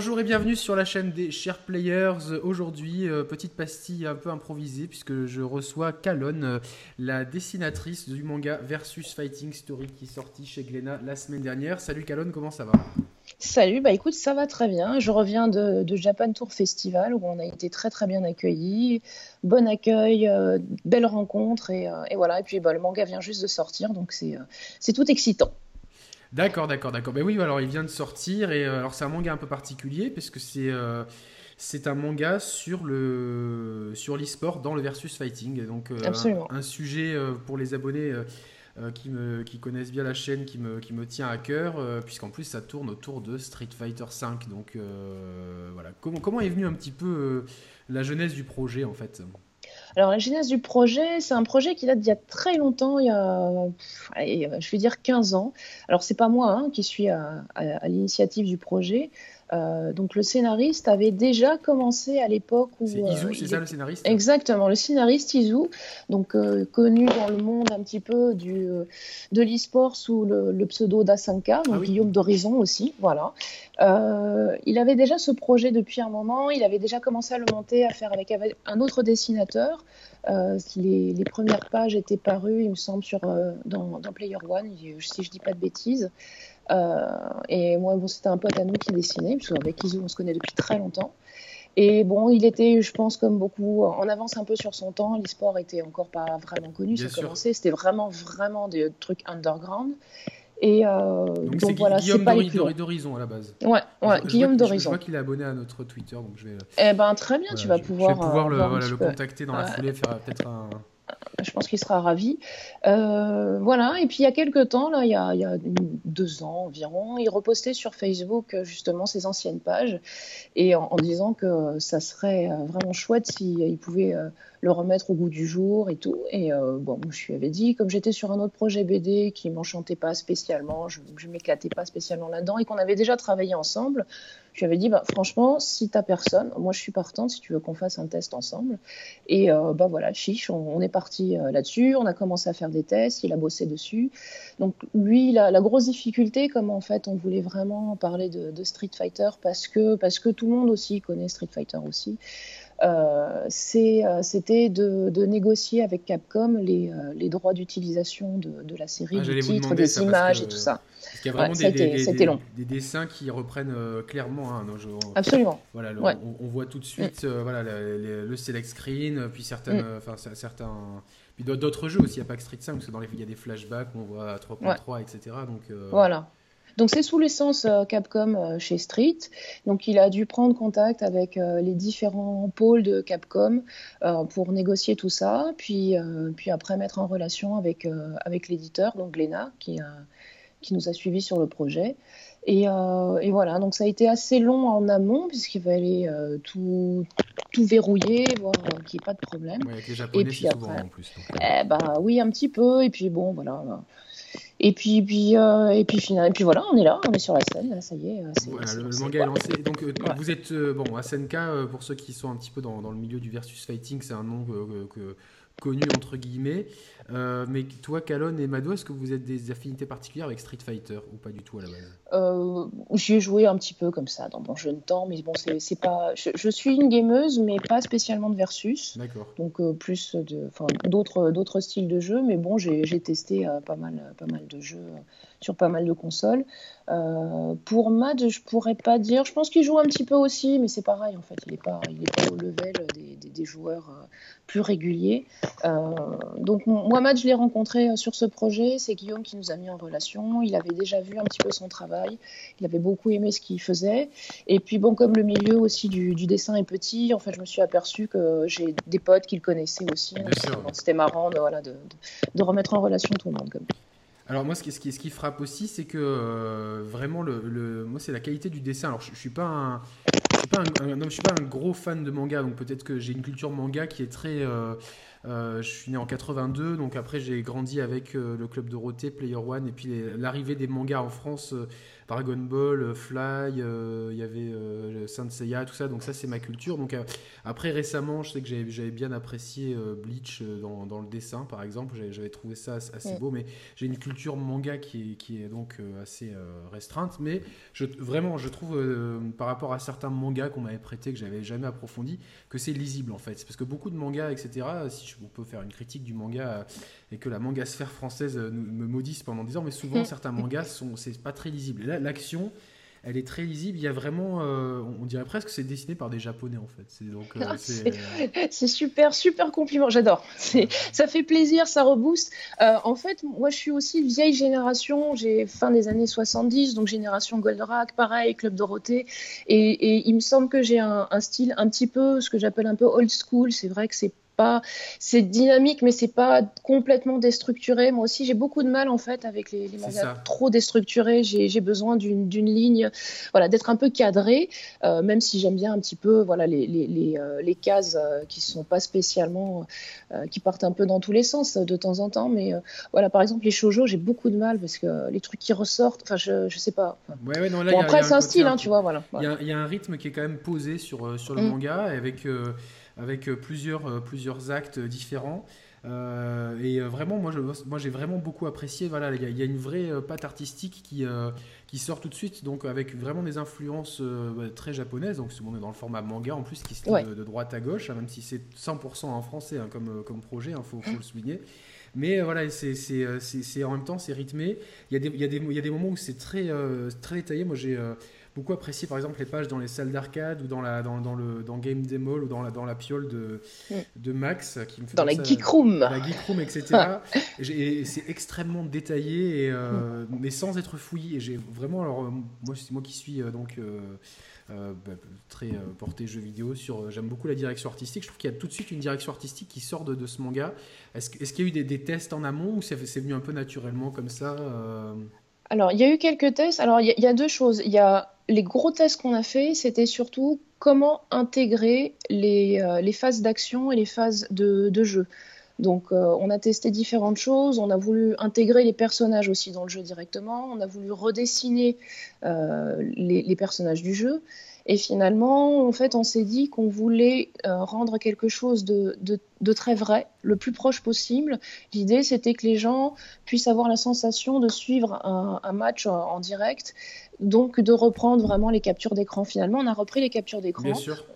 Bonjour et bienvenue sur la chaîne des Chers Players. Aujourd'hui, euh, petite pastille un peu improvisée puisque je reçois Kalon, euh, la dessinatrice du manga Versus Fighting Story qui est sorti chez Glénat la semaine dernière. Salut Kalon, comment ça va? Salut, bah écoute, ça va très bien. Je reviens de, Japan Tour Festival où on a été très très bien accueillis. Bon accueil, euh, belle rencontre et, voilà. Et puis bah, le manga vient juste de sortir donc c'est tout excitant. D'accord, d'accord, d'accord. Ben oui, alors il vient de sortir et euh, alors c'est un manga un peu particulier parce que c'est euh, c'est un manga sur le sur l'e-sport dans le versus fighting. Donc euh, un, sujet pour les abonnés qui me qui connaissent bien la chaîne qui me qui me tient à cœur puisqu'en plus ça tourne autour de Street Fighter V. Donc voilà. Comment comment est venue un petit peu la jeunesse du projet en fait? Alors, la genèse du projet, c'est un projet qui date d'il y a très longtemps, il y a, je vais dire 15 ans. Alors, c'est pas moi hein, qui suis à l'initiative du projet. Euh, donc le scénariste avait déjà commencé à l'époque où... C'est Izu, euh, c'est ça le scénariste Exactement, le scénariste Izu, donc euh, connu dans le monde un petit peu du, de l'e-sport sous le, pseudo d'Asanka, donc ah Guillaume d'Horizon aussi, voilà. il avait déjà ce projet depuis un moment, il avait déjà commencé à le monter, à faire avec, un autre dessinateur. Les, les, premières pages étaient parues, il me semble, sur, dans, dans Player One, si je dis pas de bêtises. Euh, et moi, bon, c'était un pote à nous qui dessinait, puisque avec Izu, on se connaît depuis très longtemps. Et bon, il était, je pense, comme beaucoup, en avance un peu sur son temps. L'e-sport était encore pas vraiment connu, ça commençait. C'était vraiment, vraiment des trucs underground. Et euh, donc, voilà, c'est pas d'Horizon à la base. Ouais, ouais Guillaume d'Horizon. Je, vois qu'il est abonné à notre Twitter, donc je vais. Eh ben très bien, tu vas pouvoir. Je vais pouvoir le, le contacter dans la foulée, faire peut-être un, je pense qu'il sera ravi. Euh, voilà, et puis il y a quelques temps, là, il y a, deux ans environ, il repostait sur Facebook euh, justement ses anciennes pages et en, disant que ça serait euh, vraiment chouette s'il pouvait le remettre au goût du jour et tout. Et bon, je lui avais dit, comme j'étais sur un autre projet BD qui m'enchantait pas spécialement, je, je m'éclatais pas spécialement là-dedans et qu'on avait déjà travaillé ensemble, je lui avais dit, bah, franchement, si t'as personne, moi je suis partante si tu veux qu'on fasse un test ensemble. Et euh, bah voilà, chiche, on, est parti euh, là-dessus, on a commencé à faire des tests, il a bossé dessus. Donc lui, la, la grosse difficulté, comme en fait on voulait vraiment parler de, de, Street Fighter parce que, parce que tout le monde aussi connaît Street Fighter aussi, euh, euh, c'était de, négocier avec Capcom les, euh, les droits d'utilisation de, de, la série, ah, du titre, des images et tout ça. Parce qu'il y a vraiment des, des, long. des, dessins qui reprennent clairement. Hein, Absolument. Voilà, on, voit tout de suite mm. voilà, le, select screen, puis certaines, mm. certains. Puis d'autres jeux aussi, il n'y a pas que Street 5, parce que dans les il y a des flashbacks, on voit 3.3, etc. Donc, voilà. Donc c'est sous l'essence euh, Capcom euh, chez Street. Donc il a dû prendre contact avec euh, les différents pôles de Capcom pour négocier tout ça, puis, puis après mettre en relation avec, avec l'éditeur, donc Glénat, qui, qui nous a suivis sur le projet. Et, et, voilà, donc ça a été assez long en amont, puisqu'il fallait tout, tout verrouiller, voir qu'il n'y ait pas de problème. avec les Japonais, et puis après, en plus. Eh ben, oui, un petit peu, et puis bon, voilà et puis, puis, euh, et puis, et puis voilà, on est là, on est sur la scène, ça y est. Euh, voilà, le, manga est lancé. Donc, euh, vous êtes, bon, Asenka, pour ceux qui sont un petit peu dans, dans le milieu du versus fighting, c'est un nom que, connu entre guillemets. Euh, mais toi, Calonne et Mado, est-ce que vous êtes des affinités particulières avec Street Fighter ou pas du tout à la base? Euh, J'y ai joué un petit peu comme ça dans mon jeune temps, mais bon, c'est pas. Je, suis une gameuse, mais pas spécialement de versus. D'accord. Donc euh, plus de, d'autres, d'autres styles de jeux, mais bon, j'ai, testé pas mal, pas mal de jeux sur pas mal de consoles. pour Mad, je pourrais pas dire. Je pense qu'il joue un petit peu aussi, mais c'est pareil en fait. Il n'est pas, il est pas au level des, des, des joueurs plus réguliers. donc moi Mohamed, je l'ai rencontré euh, sur ce projet. C'est Guillaume qui nous a mis en relation. Il avait déjà vu un petit peu son travail. Il avait beaucoup aimé ce qu'il faisait. Et puis, bon, comme le milieu aussi du, dessin est petit, en fait, je me suis aperçu que j'ai des potes qu'il connaissait aussi. C'était marrant de, voilà, de, remettre en relation tout le monde. Comme. Alors moi, ce qui, frappe aussi, c'est que euh, vraiment, moi, c'est la qualité du dessin. Alors, je, ne suis pas un, gros fan de manga, donc peut-être que j'ai une culture manga qui est très, euh, je suis né en 82, donc après j'ai grandi avec le club Dorothée, Player One, et puis l'arrivée des mangas en France Dragon Ball, euh, Fly, euh, il y avait euh, Saint Seiya, tout ça. Donc ça, c'est ma culture. Donc après, récemment, je sais que j'avais bien apprécié Bleach dans, le dessin, par exemple. J'avais trouvé ça assez beau. Mais j'ai une culture manga qui est, qui est donc assez restreinte. Mais je, vraiment, je trouve, par rapport à certains mangas qu'on m'avait prêté, que j'avais jamais approfondi, que c'est lisible en fait. Parce que beaucoup de mangas, etc., si on peut faire une critique du manga et que la manga sphère française me maudisse pendant 10 ans, mais souvent, certains mangas, sont c'est pas très lisible. là, l'action, elle est très lisible. Il y a vraiment, euh, on dirait presque que c'est dessiné par des Japonais en fait. C'est donc euh, euh, c'est super, super compliment. J'adore. Ça fait plaisir, ça rebooste. en fait, moi, je suis aussi vieille génération. J'ai fin des années 70, donc génération Goldorak, pareil, Club Dorothée. Et, il me semble que j'ai un, un, style un petit peu, ce que j'appelle un peu old school. C'est vrai que c'est c'est dynamique, mais c'est pas complètement déstructuré. Moi aussi, j'ai beaucoup de mal en fait avec les, mangas trop déstructurés. J'ai besoin d'une ligne, voilà, d'être un peu cadré, euh, même si j'aime bien un petit peu, voilà, les, les, euh, les, cases euh, qui sont pas spécialement, qui partent un peu dans tous les sens de temps en temps. Mais voilà, par exemple, les shoujo, j'ai beaucoup de mal parce que les trucs qui ressortent, enfin, je, je sais pas. après, c'est un style, hein, tu vois, voilà. Il y, a un rythme qui est quand même posé sur, sur le mm. manga avec avec euh, plusieurs, euh, plusieurs actes différents. Euh, et vraiment, moi, moi, j'ai vraiment beaucoup apprécié. Voilà, il y, a une vraie patte artistique qui, qui sort tout de suite, donc avec vraiment des influences bah, très japonaises. Donc, on est dans le format manga en plus, qui se lit de, droite à gauche, hein, même si c'est 100% en français hein, comme, comme projet, il hein, faut, faut, le souligner. Mais voilà, c'est en même temps, c'est rythmé. Il y, a des, il, y y a des moments où c'est très, très détaillé. Moi, j'ai beaucoup apprécié par exemple les pages dans les salles d'arcade ou dans la dans, dans, le dans Game Demo ou dans la dans la piole de, mm. de Max qui me fait dans la geek room. La geek room etc et c'est extrêmement détaillé et, euh, mm. mais sans être fouillé et j'ai vraiment alors euh, moi c'est moi qui suis euh, donc bah, très porté jeu vidéo sur j'aime beaucoup la direction artistique. Je trouve qu'il y a tout de suite une direction artistique qui sort de, de ce manga. Est-ce est qu'il y a eu des, des, tests en amont ou c'est venu un peu naturellement comme ça alors, il y a eu quelques tests. Alors, il y, a deux choses. Il y a les gros tests qu'on a fait, c'était surtout comment intégrer les, euh, phases d'action et les phases de, jeu. Donc, euh, on a testé différentes choses. On a voulu intégrer les personnages aussi dans le jeu directement. On a voulu redessiner euh, les, personnages du jeu. Et finalement, en fait, on s'est dit qu'on voulait rendre quelque chose de, très vrai, le plus proche possible. L'idée, c'était que les gens puissent avoir la sensation de suivre un, match en direct donc de reprendre vraiment les captures d'écran. Finalement, on a repris les captures d'écran.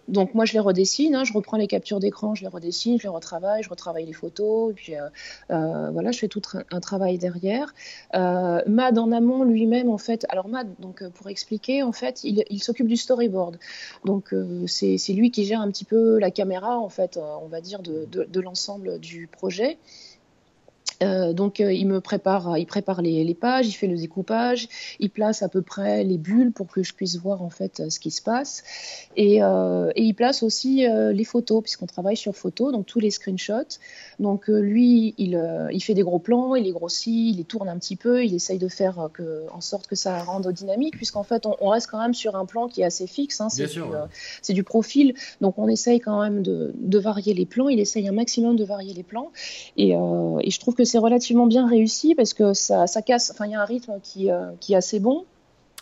Donc moi, je les redessine, hein. je reprends les captures d'écran, je les redessine, je les retravaille, je retravaille les photos, et puis euh, euh, voilà, je fais tout un, travail derrière. Euh, Mad en amont lui-même, en fait, alors Mad, donc pour expliquer, en fait, il, s'occupe du storyboard. Donc c'est lui qui gère un petit peu la caméra, en fait, on va dire de l'ensemble du projet. Euh, donc euh, il me prépare, il prépare les, pages, il fait le découpage, il place à peu près les bulles pour que je puisse voir en fait ce qui se passe, et, euh, il place aussi les photos puisqu'on travaille sur photos, donc tous les screenshots. Donc lui, il, il, fait des gros plans, il les grossit, il les tourne un petit peu, il essaye de faire que, en sorte que ça rende dynamique, puisqu'en fait on, reste quand même sur un plan qui est assez fixe, hein, c'est du, du, profil, donc on essaye quand même de, de, varier les plans, il essaye un maximum de varier les plans, et, et je trouve que c'est relativement bien réussi parce que ça, ça casse. Enfin, il y a un rythme qui, euh, qui est assez bon.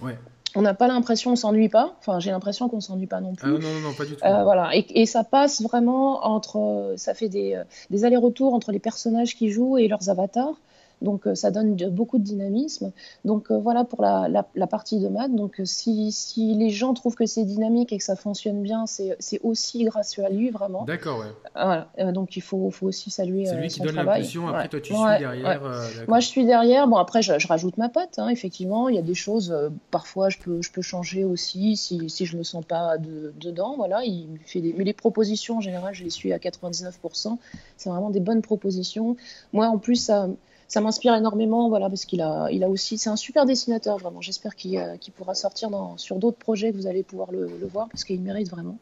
Ouais. On n'a pas l'impression, on s'ennuie pas. Enfin, j'ai l'impression qu'on s'ennuie pas non plus. Ah, non, non, pas du tout. Euh, voilà, et, et, ça passe vraiment entre, ça fait des, euh, des allers-retours entre les personnages qui jouent et leurs avatars. Donc euh, ça donne beaucoup de dynamisme. Donc euh, voilà pour la, partie de maths. Donc euh, si, les gens trouvent que c'est dynamique et que ça fonctionne bien, c'est aussi grâce à lui vraiment. D'accord, ouais. Voilà. donc il faut, faut aussi saluer C'est lui qui donne l'impulsion, après toi tu suis derrière. Moi je suis derrière. Bon après je, rajoute ma patte, hein, effectivement. Il y a des choses, parfois je peux, je peux changer aussi si, si je ne me sens pas dedans. Voilà, il fait des... Mais les propositions en général, je les suis à 99%. C'est vraiment des bonnes propositions. Moi en plus, ça ça m'inspire énormément, voilà, parce qu'il a, il a aussi, c'est un super dessinateur vraiment. J'espère qu'il euh, pourra sortir dans, sur d'autres projets que vous allez pouvoir le, voir parce qu'il mérite vraiment.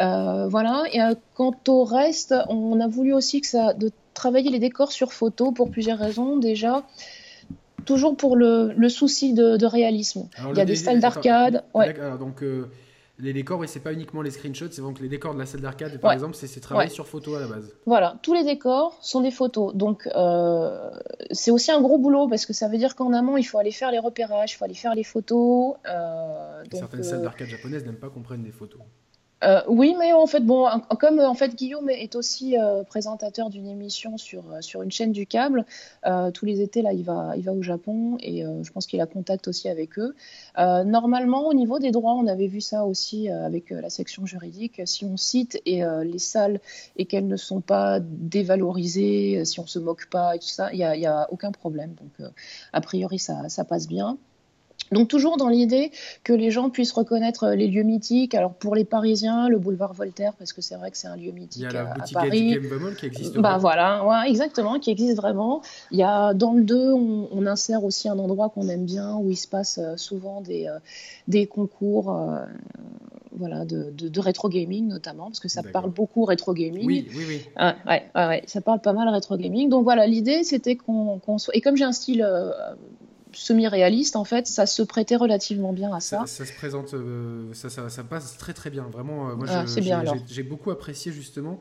Euh, voilà. Et euh, quant au reste, on a voulu aussi que ça, de travailler les décors sur photo pour plusieurs raisons. Déjà, toujours pour le, souci de, réalisme. il y a des salles d'arcade. Ouais. Donc les décors, oui, c'est pas uniquement les screenshots, c'est donc les décors de la salle d'arcade, par exemple, c'est travaillé sur photo à la base. Voilà, tous les décors sont des photos. Donc, euh, c'est aussi un gros boulot parce que ça veut dire qu'en amont, il faut aller faire les repérages, il faut aller faire les photos. Euh, certaines salles d'arcade japonaises n'aiment pas qu'on prenne des photos. Euh, oui, mais en fait, bon, comme en fait Guillaume est aussi euh, présentateur d'une émission sur, euh, sur une chaîne du câble, tous les étés là, il va, il va au Japon et je pense qu'il a contact aussi avec eux. normalement, au niveau des droits, on avait vu ça aussi avec la section juridique. Si on cite et les salles et qu'elles ne sont pas dévalorisées, si on se moque pas et tout ça, il n'y a, a, aucun problème. Donc, a priori, ça, ça passe bien. Donc toujours dans l'idée que les gens puissent reconnaître euh, les lieux mythiques. Alors pour les Parisiens, le boulevard Voltaire, parce que c'est vrai que c'est un lieu mythique Il y a la boutique à Paris. qui existe. Bah voilà, ouais, exactement, qui existe vraiment. Il y a dans le 2, on, insère aussi un endroit qu'on aime bien où il se passe euh, souvent des, euh, des concours. voilà, de, de, rétro gaming notamment, parce que ça parle beaucoup rétro gaming. Oui, oui, oui. Ah, ouais, ouais, ça parle pas mal rétro gaming. Donc voilà, l'idée c'était qu'on soit. Et comme j'ai un style semi-réaliste, en fait, ça se prêtait relativement bien à ça. Ça, se présente, euh, ça, ça, passe très très bien. Vraiment, euh, moi, ah, j'ai beaucoup apprécié justement.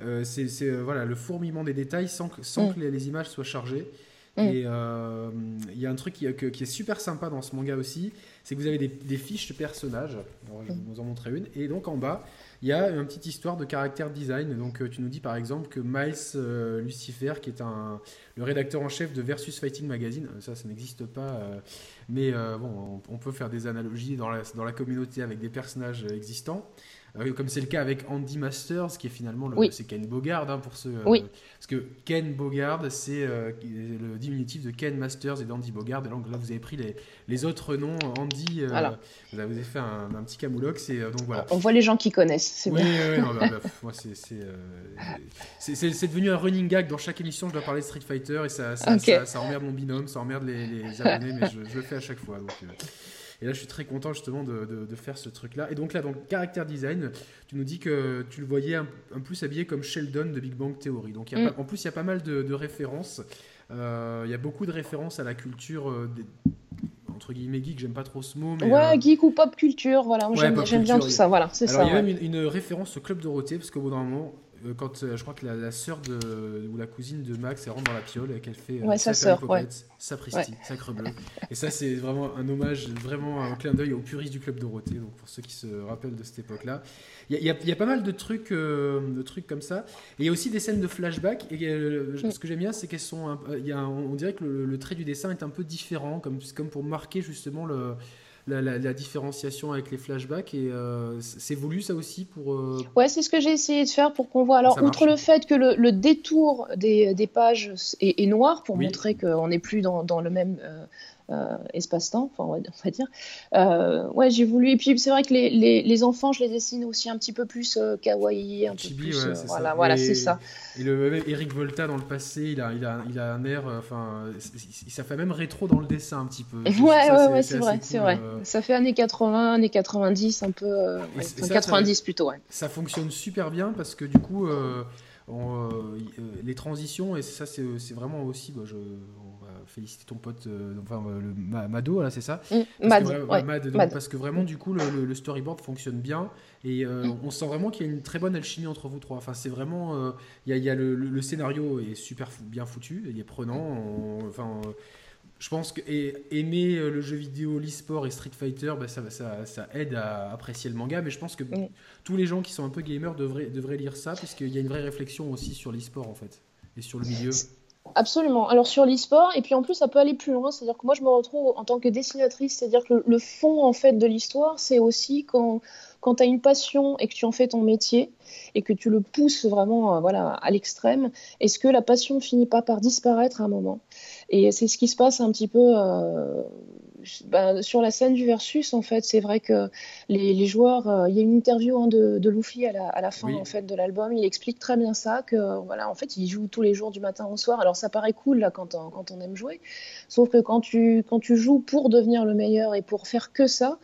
Euh, c'est voilà le fourmillement des détails sans que, sans mm. que les, images soient chargées. Mm. Et il y a un truc qui, qui, est super sympa dans ce manga aussi, c'est que vous avez des, fiches de personnages. je vais vous en montrer une. Et donc en bas, il y a une petite histoire de caractère design. Donc, euh, tu nous dis par exemple que Miles euh, Lucifer, qui est un, le rédacteur en chef de Versus Fighting Magazine, euh, ça, ça n'existe pas, mais bon, on, peut faire des analogies dans la, dans la communauté avec des personnages existants. Euh, comme c'est le cas avec Andy Masters, qui est finalement le, c'est Ken Bogard hein, pour ceux. Euh, oui. parce que Ken Bogard, c'est euh, le diminutif de Ken Masters et d'Andy Bogard. Et donc là, vous avez pris les, les autres noms. Andy, vous, avez, fait un, un petit camoulox. Et donc voilà. On voit les gens qui connaissent. C'est oui, oui, oui moi, c'est devenu un running gag. Dans chaque émission, je dois parler de Street Fighter et ça, ça, ça, emmerde mon binôme, ça emmerde les, les abonnés, mais je, je, le fais à chaque fois. Donc, et là, je suis très content justement de, de, faire ce truc-là. Et donc là, dans le caractère design, tu nous dis que tu le voyais un, plus habillé comme Sheldon de Big Bang Theory. Donc mm. en plus, il y a pas mal de, références. Euh, il y a beaucoup de références à la culture euh, entre guillemets geek, j'aime pas trop ce mot. Mais, ouais, euh, geek ou pop culture, voilà, j'aime bien tout ça, voilà, c'est ça. Il y a même une, une, référence au Club Dorothée, parce qu'au bout d'un moment, euh, quand euh, je crois que la, la sœur de ou la cousine de Max elle rentre dans la piole et qu'elle fait euh, sa sœur, ouais. sapristi, sacre bleu. Et ça c'est vraiment un hommage, vraiment un clin d'œil aux puristes du club Dorothée. Donc pour ceux qui se rappellent de cette époque-là, il y, y, a pas mal de trucs, de trucs comme ça. Et il y a aussi des scènes de flashback. Et mm. ce que j'aime bien, c'est qu'elles sont, il y a on dirait que le, le, trait du dessin est un peu différent, comme comme pour marquer justement le la, différenciation avec les flashbacks et euh, c'est voulu ça aussi pour. Euh, ouais, c'est ce que j'ai essayé de faire pour qu'on voit. Alors, outre le fait que le, détour des, des pages est, noir pour montrer qu'on n'est plus dans, dans, le même. Euh, espace-temps, enfin, on va, dire. Euh, ouais, j'ai voulu. Et puis, c'est vrai que les, les, les, enfants, je les dessine aussi un petit peu plus euh, kawaii, un peu plus. voilà, voilà, c'est ça. Et le Eric Volta dans le passé, il a, il a, il a un air. Enfin, ça fait même rétro dans le dessin un petit peu. ouais, ouais, ouais, c'est vrai, c'est vrai. Ça fait années 80, années 90, un peu. 90 plutôt, ouais. Ça fonctionne super bien parce que du coup. les transitions, et ça c'est vraiment aussi, bah, je, féliciter ton pote, euh, enfin euh, le Mado, là, c'est ça mm, parce, que, parce que vraiment, du coup, le, storyboard fonctionne bien et euh, mm. on sent vraiment qu'il y a une très bonne alchimie entre vous trois. Enfin, c'est vraiment, il y a, le, scénario est super bien foutu, il est prenant. enfin je pense que aimer le jeu vidéo, l'e-sport et Street Fighter, bah, ça, ça, ça, aide à apprécier le manga. Mais je pense que mm. tous les gens qui sont un peu gamers devraient, devraient lire ça, parce qu'il y a une vraie réflexion aussi sur l'e-sport en fait, et sur le milieu. Absolument. Alors sur l'e-sport, et puis en plus ça peut aller plus loin, c'est-à-dire que moi je me retrouve en tant que dessinatrice, c'est-à-dire que le, fond en fait de l'histoire, c'est aussi quand, quand tu as une passion et que tu en fais ton métier et que tu le pousses vraiment euh, voilà, à l'extrême, est-ce que la passion finit pas par disparaître à un moment? Et c'est ce qui se passe un petit peu euh, bah, sur la scène du versus, en fait, c'est vrai que les, joueurs, euh, il y a une interview hein, de, de, Luffy à la, à la fin en fait de l'album, il explique très bien ça que voilà, en fait, il joue tous les jours du matin au soir. Alors ça paraît cool là quand on, quand on aime jouer, sauf que quand tu quand tu joues pour devenir le meilleur et pour faire que ça,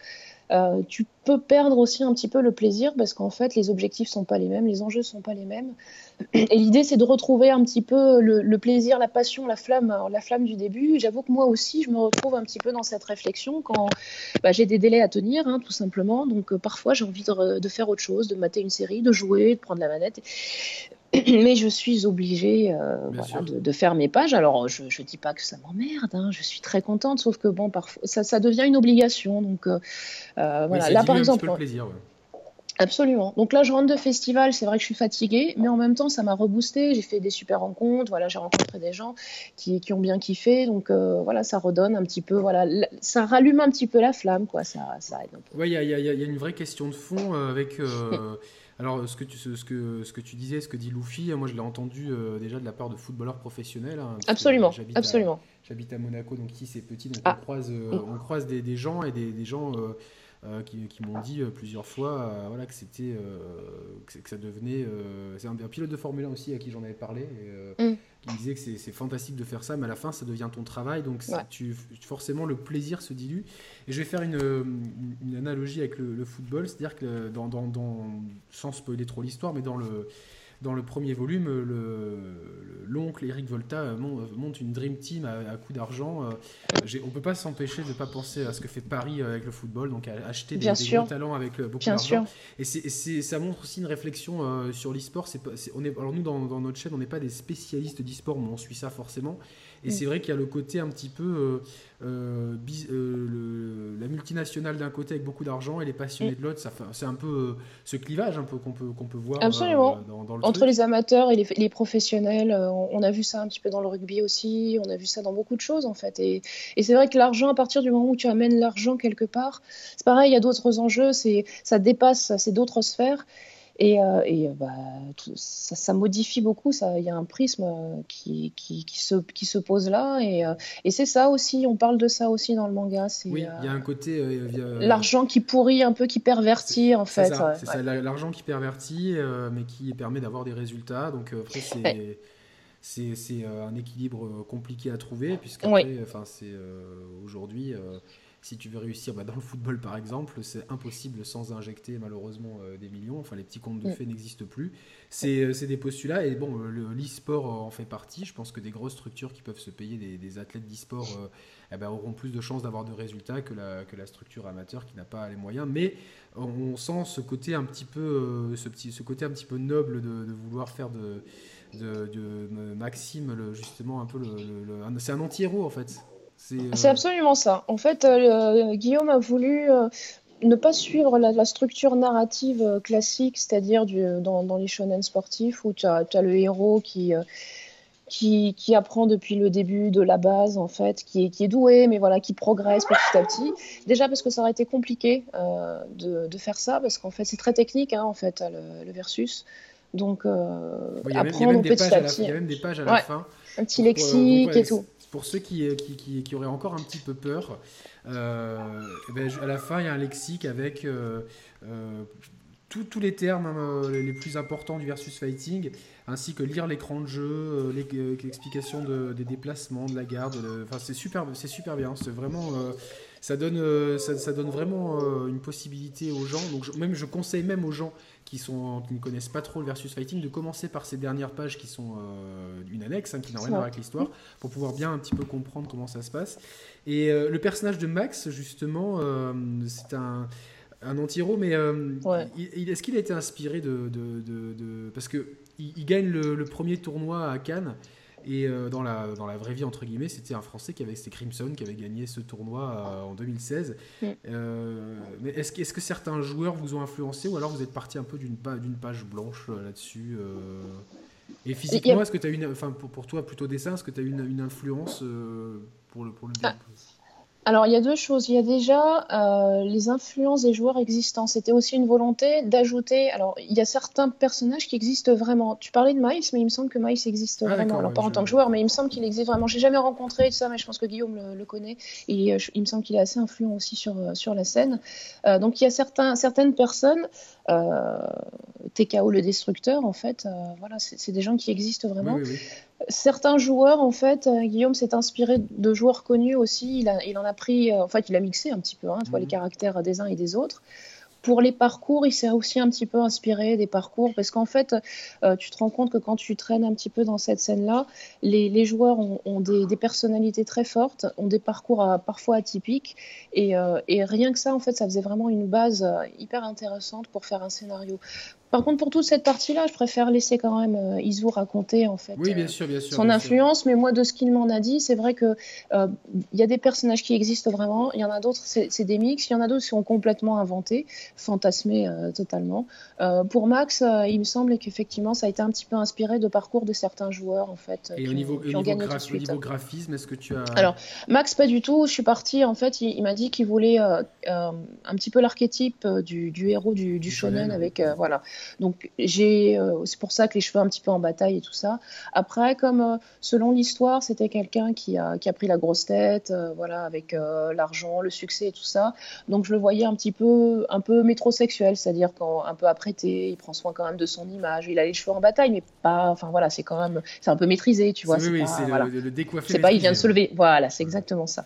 euh, tu peux perdre aussi un petit peu le plaisir parce qu'en fait, les objectifs sont pas les mêmes, les enjeux sont pas les mêmes. Et l'idée, c'est de retrouver un petit peu le, plaisir, la passion, la flamme, la flamme du début. J'avoue que moi aussi, je me retrouve un petit peu dans cette réflexion quand bah, j'ai des délais à tenir, hein, tout simplement. Donc euh, parfois, j'ai envie de, de, faire autre chose, de mater une série, de jouer, de prendre la manette. mais je suis obligée euh, de, faire mes pages. Alors, je ne dis pas que ça m'emmerde, hein, je suis très contente, sauf que bon, parfois, ça, devient une obligation. Donc, euh, euh, voilà. Là, par exemple. plaisir, Absolument. Donc là, je rentre de festival, c'est vrai que je suis fatiguée, mais en même temps, ça m'a reboosté. J'ai fait des super rencontres, voilà, j'ai rencontré des gens qui, qui, ont bien kiffé, donc voilà, ça redonne un petit peu, voilà, ça rallume un petit peu la flamme, quoi, ça, ça aide un peu. Oui, il y, y, a une vraie question de fond avec. Alors, ce que, tu, ce, que, ce que tu disais, ce que dit Luffy, moi je l'ai entendu euh, déjà de la part de footballeurs professionnels. Hein, absolument, absolument. J'habite à Monaco, donc ici c'est petit, donc ah. on croise, euh, on croise des, des, gens et des, des gens euh, qui, qui m'ont dit plusieurs fois voilà, que, c'était, que, ça devenait. c'est un, pilote de Formule 1 aussi à qui j'en avais parlé. Et, mm qui me disait que c'est fantastique de faire ça, mais à la fin, ça devient ton travail, donc tu, forcément le plaisir se dilue. Et je vais faire une, une analogie avec le, football, c'est-à-dire que dans, dans, dans, sans spoiler trop l'histoire, mais dans le, dans le premier volume, l'oncle Eric Volta euh, monte une Dream Team à, coup d'argent. Euh, on ne peut pas s'empêcher de ne pas penser à ce que fait Paris euh, avec le football, donc à acheter des, des gros talents avec beaucoup d'argent. Et ça montre aussi une réflexion sur l'e-sport. alors nous, dans, dans, notre chaîne, on n'est pas des spécialistes d'e-sport, mais on suit ça forcément. Et mm. c'est vrai qu'il y a le côté un petit peu euh, euh, la multinationale d'un côté avec beaucoup d'argent et les passionnés mm. de l'autre. C'est un peu euh, ce clivage un peu qu'on peut, qu'on peut voir Absolument. Entre les amateurs et les, professionnels. On, a vu ça un petit peu dans le rugby aussi. On a vu ça dans beaucoup de choses en fait. Et, et c'est vrai que l'argent, à partir du moment où tu amènes l'argent quelque part, c'est pareil, il y a d'autres enjeux. Ça dépasse, c'est d'autres sphères. Et, euh, et euh, bah, ça, ça, modifie beaucoup. Il y a un prisme euh, qui, qui, qui, se, qui se pose là. Et, et c'est ça aussi, on parle de ça aussi dans le manga. Oui, il y a un côté. L'argent qui pourrit un peu, qui pervertit en fait. C'est ça, l'argent qui pervertit, mais qui permet d'avoir des résultats. Donc après, c'est. c'est un équilibre compliqué à trouver puisque enfin c'est aujourd'hui si tu veux réussir bah, dans le football par exemple, c'est impossible sans injecter malheureusement euh, des millions. Enfin, les petits comptes de fait n'existent plus. Euh, c'est des postulats et bon, l'e-sport en fait partie. Je pense que des grosses structures qui peuvent se payer des, athlètes d'e-sport euh, eh ben, auront plus de chances d'avoir de résultats que la, que la structure amateur qui n'a pas les moyens. Mais on sent ce côté un petit peu, ce, petit, ce côté un petit peu noble de, vouloir faire de, de, Maxime justement un peu le, c'est un anti-héros en fait c'est absolument ça. En fait, euh, Guillaume a voulu euh, ne pas suivre la, structure narrative classique, c'est-à-dire dans, dans, les shonen sportifs où tu as, le héros qui, qui, qui, apprend depuis le début de la base, en fait, qui est, qui est doué, mais voilà, qui progresse petit à petit. Déjà parce que ça aurait été compliqué de, de, faire ça, parce qu'en fait, c'est très technique, hein, en fait, le, versus. Donc, apprendre petit à petit. Il y a même des pages à la fin. Un petit lexique et tout pour ceux qui, qui, qui, auraient encore un petit peu peur, euh, eh ben, à la fin, il y a un lexique avec euh, euh, tous les termes hein, les plus importants du versus fighting, ainsi que lire l'écran de jeu, l'explication des déplacements, de la garde. C'est super, super bien. C'est vraiment, ça donne, ça, donne vraiment une possibilité aux gens. Donc, même, je conseille même aux gens qui, sont, qui ne connaissent pas trop le versus fighting, de commencer par ces dernières pages qui sont euh, une annexe, hein, qui n'a rien à voir avec l'histoire, pour pouvoir bien un petit peu comprendre comment ça se passe. Et euh, le personnage de Max, justement, euh, c'est un, un anti-héros, mais est-ce qu'il a été inspiré de... de, de, parce que il, gagne le, le, premier tournoi à Cannes. Et euh, dans, la, dans la vraie vie, entre guillemets, c'était un Français qui avait, c'était Crimson, qui avait gagné ce tournoi euh, en 2016. Mm. Euh, mais est-ce, que, est-ce que certains joueurs vous ont influencé ou alors vous êtes parti un peu d'une, d'une page blanche là-dessus Et physiquement, est-ce que tu as une, enfin pour, pour, toi plutôt dessin, est-ce que tu as une, une influence pour le, pour le ah. Alors, il y a deux choses. Il y a déjà euh, les influences des joueurs existants. C'était aussi une volonté d'ajouter. Alors, il y a certains personnages qui existent vraiment. Tu parlais de Miles, mais il me semble que Miles existe ah, vraiment. Alors, pas en tant que joueur, mais il me semble qu'il existe vraiment. J'ai jamais rencontré ça, mais je pense que Guillaume le, connaît. Et euh, il me semble qu'il est assez influent aussi sur, euh, sur la scène. donc, il y a certains, certaines personnes. TKO le destructeur, en fait, voilà, c'est des gens qui existent vraiment. Certains joueurs, en fait, Guillaume s'est inspiré de joueurs connus aussi. Il, il en a pris, en fait, il a mixé un petit peu, hein, tu vois, les mhm. caractères des uns et des autres. Pour les parcours, il s'est aussi un petit peu inspiré des parcours parce qu'en fait, euh, tu te rends compte que quand tu traînes un petit peu dans cette scène-là, les, joueurs ont, des, personnalités très fortes, ont des parcours euh, parfois atypiques euh, et, rien que ça, en fait, ça faisait vraiment une base hyper intéressante pour faire un scénario. Par contre, pour toute cette partie-là, je préfère laisser quand même euh, raconter en fait oui, bien sûr, bien sûr, son influence. Mais moi, de ce qu'il m'en a dit, c'est vrai que euh, il y a des personnages qui existent vraiment. Il y en a d'autres, c'est des mix. Il y en a d'autres qui sont complètement inventés, fantasmés euh, totalement. Euh, pour Max, il me semble qu'effectivement, ça a été un petit peu inspiré de parcours de certains joueurs en fait. Et au niveau, au niveau, graphisme, est-ce que tu as Alors, Max, pas du tout. Je suis partie. En fait, il, m'a dit qu'il voulait un petit peu l'archétype du, du, héros du, du shonen, avec voilà. Donc j'ai, euh, c'est pour ça que les cheveux un petit peu en bataille et tout ça. Après, comme euh, selon l'histoire, c'était quelqu'un qui a, qui a pris la grosse tête, euh, voilà, avec l'argent, le succès et tout ça. Donc je le voyais un petit peu, un peu métrosexuel, c'est-à-dire quand un peu apprêté, il prend soin quand même de son image. Il a les cheveux en bataille, mais pas, enfin voilà, c'est quand même, c'est un peu maîtrisé, tu vois. Oui, oui, c'est le, le, décoiffé. C'est pas, il vient de se lever. Voilà, c'est exactement ça.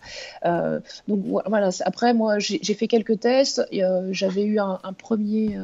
donc voilà. Après, moi, j'ai fait quelques tests. J'avais eu un, un premier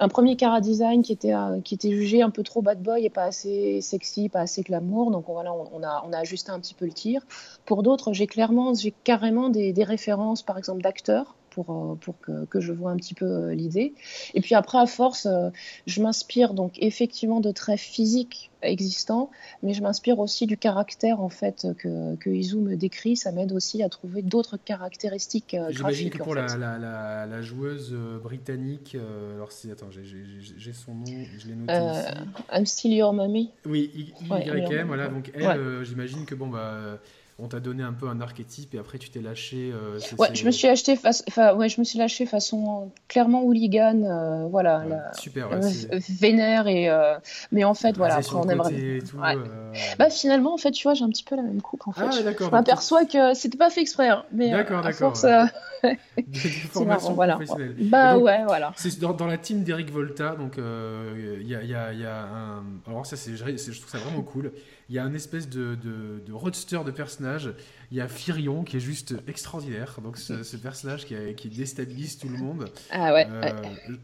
un premier cara design qui était, euh, qui était jugé un peu trop bad boy et pas assez sexy, pas assez glamour. Donc voilà, on, a, on a ajusté un petit peu le tir. Pour d'autres, j'ai clairement, j'ai carrément des, des références, par exemple, d'acteurs pour, euh, pour que, que, je vois un petit peu euh, l'idée. Et puis après, à force, euh, je m'inspire donc effectivement de traits physiques existants, mais je m'inspire aussi du caractère en fait que, que Izu me décrit. Ça m'aide aussi à trouver d'autres caractéristiques J'imagine que pour la, la, la, joueuse britannique, alors si, attends, j'ai son nom, je l'ai noté ici. I'm still your mommy. Oui, YM, voilà, donc elle, j'imagine que bon, bah on t'a donné un peu un archétype et après tu t'es lâché. Euh, ouais, je me suis acheté face, enfin, ouais, je me suis lâché façon clairement hooligan, euh, voilà, super, vénère et mais en fait voilà, après on aimerait. Bah finalement en fait tu vois j'ai un petit peu la même coupe en fait. Ah, je m'aperçois que c'était pas fait exprès, hein, mais d'accord, d'accord. c'est marrant, voilà. Bah ouais, voilà. C'est dans, dans, la team d'Eric Volta, donc il y, a, y, a, y, a, un. Alors ça c'est, je trouve ça vraiment cool. Il y a un espèce de, de, de roadster de personnage. Il y a Firion qui est juste extraordinaire. Donc ce, personnage qui, qui, déstabilise tout le monde. Ah ouais. Euh,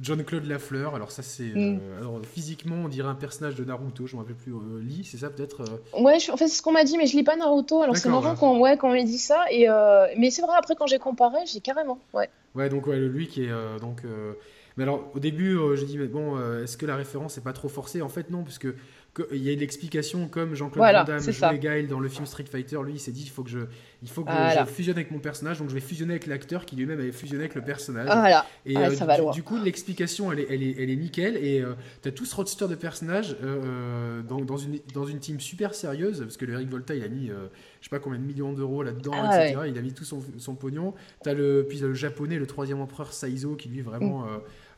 John-Claude Lafleur. Alors ça c'est mm. euh, alors, physiquement on dirait un personnage de Naruto. Je me rappelle plus. Euh, Lee, c'est ça peut-être. Ouais, en fait c'est ce qu'on m'a dit, mais je lis pas Naruto. Alors c'est marrant quand ouais quand on m'a dit ça. Et mais c'est vrai après quand j'ai comparé, j'ai carrément ouais. Ouais donc ouais lui qui est donc. Mais alors, au début, je dis, mais bon, est-ce que la référence n'est pas trop forcée? En fait, non, parce que il y a une explication comme Jean-Claude Van Damme jouait Guile dans le film Street Fighter. Lui, il s'est dit il faut que je, il faut que je fusionne avec mon personnage, donc je vais fusionner avec l'acteur qui lui-même avait fusionné avec le personnage. Et euh, ça du, du, coup, l'explication, elle est, elle, est, elle est nickel. Et euh, tu as tout ce roadster de personnages euh, dans, dans, une, dans une team super sérieuse, parce que le Eric Volta, il a mis je sais pas combien de millions d'euros là-dedans, ah etc. Il a mis tout son, son pognon. As le, puis le japonais, le troisième empereur Saizo, qui lui vraiment.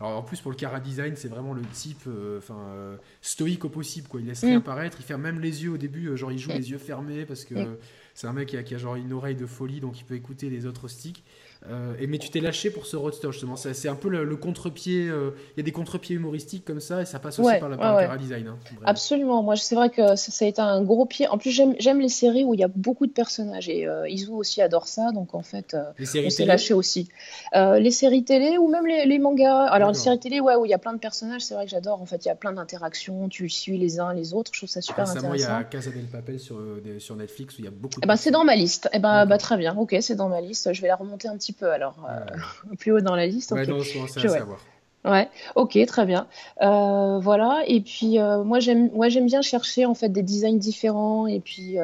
Alors en plus pour le Kara Design, c'est vraiment le type euh, enfin euh, stoïque au possible quoi. Il laisse rien mm. paraître, il ferme même les yeux au début, euh, genre il joue mm. les yeux fermés parce que mm. c'est un mec qui a, qui a, genre une oreille de folie donc il peut écouter les autres sticks. Euh, et, mais tu t'es lâché pour ce roadster justement. C'est un peu le, contre-pied. Euh, il y a des contre-pieds humoristiques comme ça et ça passe aussi par, la, par design. Hein, Absolument. Moi, c'est vrai que ça, a été un gros pied. En plus, j'aime les séries où il y a beaucoup de personnages et euh, Izu aussi adore ça. Donc en fait, on s'est lâché aussi. les séries télé ou même les, mangas. Alors les séries télé, ouais, où il y a plein de personnages, c'est vrai que j'adore. En fait, il y a plein d'interactions. Tu suis les uns les autres. Je trouve ça super intéressant. il y a Casa del Papel sur, sur Netflix où il y a beaucoup. De eh ben, c'est dans ma liste. Eh ben, bah, très bien. Ok, c'est dans ma liste. Je vais la remonter un petit peu alors euh, plus haut dans la liste. Ouais, non, c'est à savoir. Ouais, ok, très bien. Euh, voilà, et puis euh, moi j'aime, moi j'aime bien chercher en fait des designs différents et puis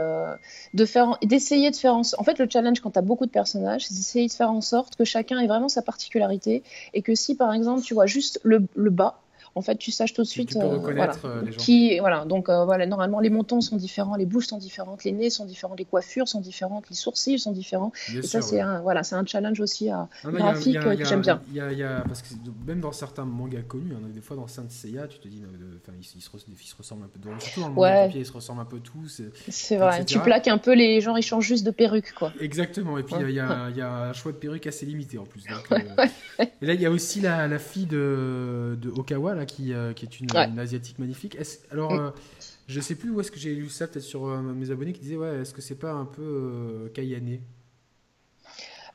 de faire, d'essayer de faire en, en fait le challenge quand tu as beaucoup de personnages, c'est d'essayer de faire en sorte que chacun ait vraiment sa particularité et que si par exemple tu vois juste le, le bas, en fait, tu saches tout de suite. Euh, voilà, euh, les gens. Qui, voilà, donc euh, voilà, normalement, les montants sont différents, les bouches sont différentes, les nez sont différents, les coiffures sont différentes, les sourcils sont différents. et ça, c'est un, voilà, un challenge aussi à graphique que j'aime bien. Y a, y a, parce que même dans certains mangas connus, hein, des fois dans Saint Seiya, tu te dis, enfin, ils, ils, se, ressemblent un peu. surtout dans le manga papier, ils se ressemblent un peu tous. C'est vrai. Tu plaques un peu les gens, ils changent juste de perruque, quoi. Exactement. Et puis il y, a, un choix de perruque assez limité en plus. et là, il y a aussi la, fille de, de Okawa là qui, qui est une, asiatique magnifique. alors, mm. Je sais plus où est-ce que j'ai lu ça, peut-être sur mes abonnés qui disaient ouais, est-ce que c'est pas un peu Kayane?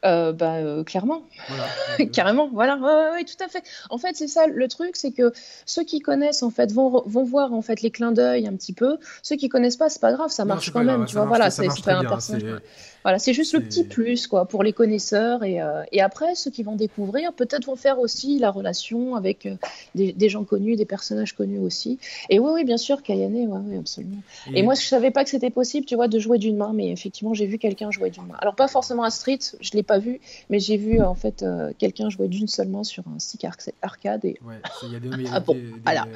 Euh, bah, euh, clairement, carrément, voilà, ouais, tout à fait. En fait, c'est ça le truc, c'est que ceux qui connaissent en fait vont, vont voir en fait les clins d'œil un petit peu. Ceux qui connaissent pas, c'est pas grave, ça marche quand même, tu vois. Voilà, c'est un personnage. Voilà, c'est juste le petit plus quoi pour les connaisseurs et, euh, et après ceux qui vont découvrir peut-être vont faire aussi la relation avec euh, des, des, gens connus, des personnages connus aussi. Et oui, oui, bien sûr, Kayane, ouais, oui, absolument. Et... moi, je savais pas que c'était possible, tu vois, de jouer d'une main, mais effectivement, j'ai vu quelqu'un jouer d'une main. Alors pas forcément à Street, je l'ai pas vu, mais j'ai vu en fait euh, quelqu'un jouer d'une seule main sur un stick arcade et. Ouais, il y a des, ah bon, voilà.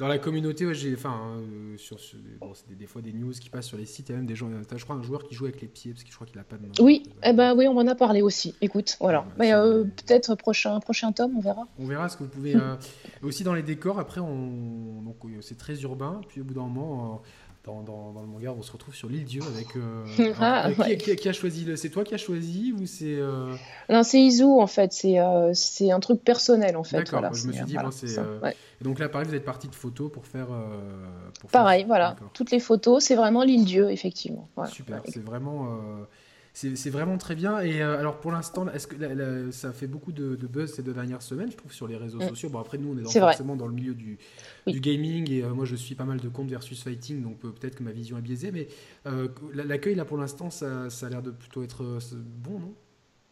Dans la communauté, j'ai, enfin, euh, sur, bon, c'est des, fois des news qui passent sur les sites. Il y a même des gens, je crois, un joueur qui joue avec les pieds parce que je crois qu'il a pas de main. Oui, eh ben oui, on m'en a parlé aussi. Écoute, voilà. Mais euh, peut-être prochain, prochain tome, on verra. On verra ce que vous pouvez. Euh, aussi dans les décors, après, on, donc c'est très urbain. Puis au bout d'un moment dans, dans, le manga, on se retrouve sur l'île Dieu avec. Euh, ah, qui, a choisi C'est toi qui as choisi ou c'est euh, Non, c'est Izu en fait. C'est euh, c'est un truc personnel en fait. D'accord. je me suis dit, c'est. Donc là, pareil, vous êtes parti de photos pour faire. Pour pareil, voilà. Toutes les photos, c'est vraiment l'île Dieu, effectivement. Super. C'est vraiment c'est vraiment très bien. Et euh, alors pour l'instant, est-ce que ça fait beaucoup de, buzz ces deux dernières semaines, je trouve, sur les réseaux mm. sociaux? Bon après nous, on est, forcément dans le milieu du, du gaming et euh, moi je suis pas mal de comptes versus fighting, donc peut-être que ma vision est biaisée, mais euh, l'accueil là pour l'instant, ça, ça, a l'air de plutôt être bon, non?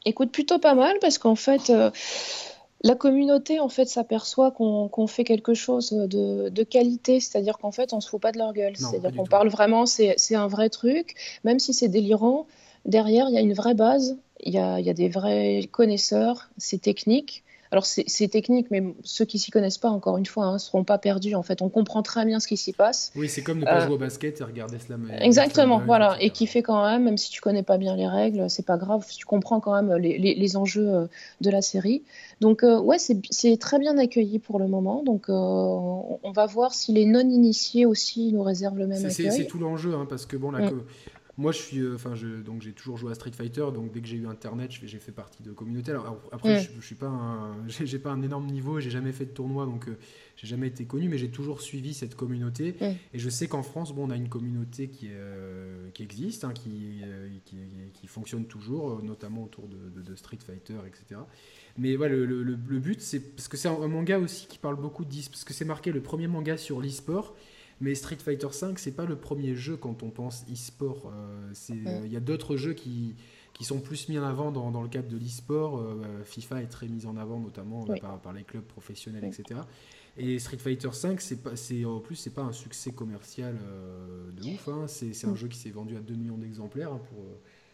Écoute, plutôt pas mal parce qu'en fait. La communauté, en fait, s'aperçoit qu'on fait quelque chose de, de qualité, c'est-à-dire qu'en fait, on se fout pas de leur gueule. C'est-à-dire qu'on parle vraiment, c'est un vrai truc, même si c'est délirant derrière, il y a une vraie base, il y a, il y a des vrais connaisseurs, c'est technique. Alors c'est technique, mais ceux qui s'y connaissent pas, encore une fois, ne hein, seront pas perdus. En fait, on comprend très bien ce qui s'y passe. Oui, c'est comme ne pas euh, jouer au basket et regarder Slam. Exactement, voilà, et qui fait quand même, même si tu connais pas bien les règles, c'est pas grave, tu comprends quand même les, les, enjeux euh, de la série. Donc euh, ouais, c'est très bien accueilli pour le moment. Donc on va voir si les non initiés aussi nous réservent le même accueil. C'est tout l'enjeu, hein, parce que bon, mm. Moi, je suis, euh, enfin, donc j'ai toujours joué à Street Fighter, donc dès que j'ai eu Internet, j'ai fait partie de communauté. Alors, après, je, je, suis pas, j'ai pas un énorme niveau, j'ai jamais fait de tournoi, donc euh, j'ai jamais été connu, mais j'ai toujours suivi cette communauté. Et je sais qu'en France, bon, on a une communauté qui, euh, qui existe, hein, qui, qui, qui, fonctionne toujours, notamment autour de, de, Street Fighter, etc. Mais voilà, le, le, le but, c'est parce que c'est un, manga aussi qui parle beaucoup d'e, parce que c'est marqué le premier manga sur l'e-sport. Mais Street Fighter V, c'est pas le premier jeu quand on pense e-sport. Euh, il y a d'autres jeux qui, qui sont plus mis en avant dans, dans le cadre de l'e-sport. Euh, FIFA est très mis en avant, notamment euh, par, par, les clubs professionnels, etc. Et Street Fighter V, c'est en plus, c'est pas un succès commercial de ouf. Hein. C'est, un jeu qui s'est vendu à 2 millions d'exemplaires. Hein, pour,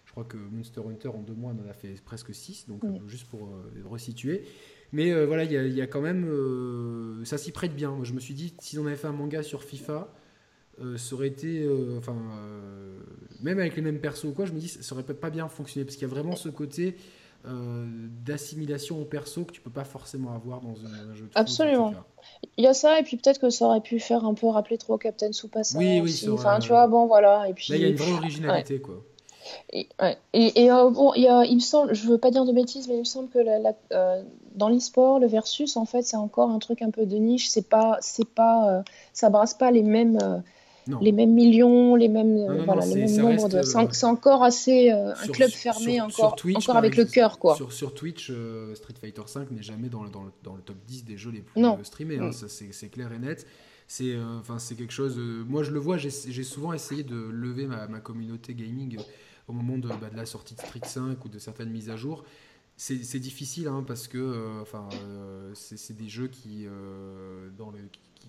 je crois que Monster Hunter, en deux mois, en a fait presque 6, donc juste pour resituer. Mais euh, voilà, il y, a quand même. Euh, ça s'y prête bien. je me suis dit, si on avait fait un manga sur FIFA, euh, ça aurait été. Enfin. même avec les mêmes persos ou quoi, je me dis, ça aurait pas bien fonctionné. Parce qu'il y a vraiment ce côté. d'assimilation au perso que tu peux pas forcément avoir dans un, jeu de Absolument. Il y a ça, et puis peut-être que ça aurait pu faire un peu rappeler trop Captain Tsubasa. Oui, oui, Enfin, tu vois, bon, voilà. Et puis... Là, il y a une vraie originalité, quoi. Et, et, euh, bon, il, il, me semble, je veux pas dire de bêtises, mais il me semble que la, euh, dans l'e-sport, le versus, en fait, c'est encore un truc un peu de niche. C'est pas, c'est pas, euh, ça brasse pas les mêmes, les mêmes millions, les mêmes, voilà, les mêmes nombres de. C'est encore assez un club fermé, encore, encore avec le cœur, quoi. Sur, sur Twitch, Street Fighter V n'est jamais dans le, dans, le, dans le, top 10 des jeux les plus streamés. Hein, c'est clair et net c'est enfin c'est quelque chose moi je le vois j'ai souvent essayé de lever ma, ma communauté gaming au moment de, bah, de, la sortie de Street 5 ou de certaines mises à jour. C'est difficile hein, parce que euh, enfin, euh, c'est des jeux qui, euh, dans le,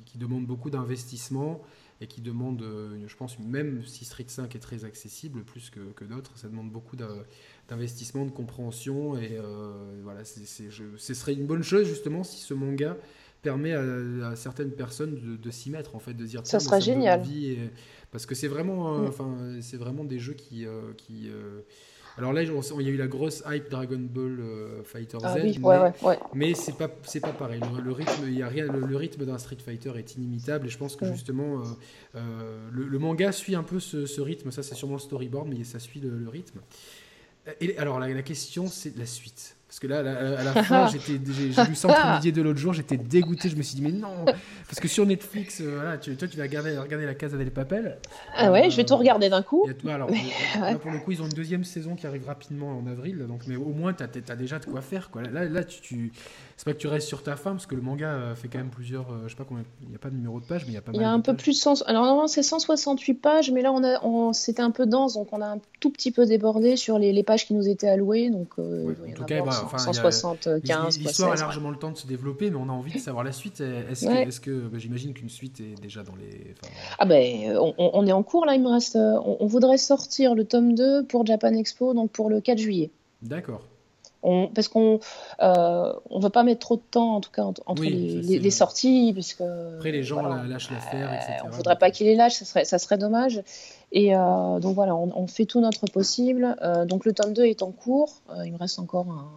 qui, demandent beaucoup d'investissement et qui demandent, je pense, même si Street 5 est très accessible, plus que, que d'autres, ça demande beaucoup d'investissement, de compréhension. Et voilà, ce serait une bonne chose justement si ce manga permet à, certaines personnes de, s'y mettre, en fait, de dire ça serait génial. Parce que c'est vraiment, euh, mm. enfin, c'est vraiment des jeux qui, euh, qui euh, alors là, il y a eu la grosse hype Dragon Ball Fighter ah Z, oui, mais, ouais, ouais. mais c'est pas c'est pas pareil. Le, rythme, il y a rien, le, rythme d'un Street Fighter est inimitable et je pense que mm. justement le, manga suit un peu ce, rythme. Ça, c'est sûrement le storyboard, mais ça suit le, rythme. Et alors la, la question, c'est la suite. Parce que là, à la, fin, j'ai lu ça entre midi de l'autre jour, j'étais dégoûté. Je me suis dit, mais non Parce que sur Netflix, euh, voilà, tu, toi, tu vas regarder, regarder La Casa del Papel. Ah ouais, je vais tout regarder d'un coup. alors, pour, le coup, ils ont une deuxième saison qui arrive rapidement en avril. Donc, mais au moins, tu as, déjà de quoi faire. Quoi. Là, là tu, tu c'est pas que tu restes sur ta fin, parce que le manga euh, fait quand même plusieurs. Euh, je sais pas combien. Il n'y a pas de numéro de page, mais il y a pas mal. Il y a un peu plus de 100. Alors, normalement, c'est 168 pages, mais là, on a, on... c'était un peu dense, donc on a un tout petit peu débordé sur les, les pages qui nous étaient allouées. Donc, en tout cas, bah, enfin, 160. 75. L'histoire a largement le temps de se développer, mais on a envie de savoir la suite. Est-ce que, bah, j'imagine qu'une suite est déjà dans les. Ah ben, on, est en cours là. Il me reste. On, voudrait sortir le tome 2 pour Japan Expo, donc pour le 4 juillet. D'accord. Parce qu'on euh, on veut pas mettre trop de temps en tout cas entre les, sorties puisque après les gens lâchent l'affaire etc. on voudrait pas qu'ils les lâchent ça serait ça serait dommage et euh, donc voilà on, fait tout notre possible euh, donc le tome 2 est en cours euh, il me reste encore un,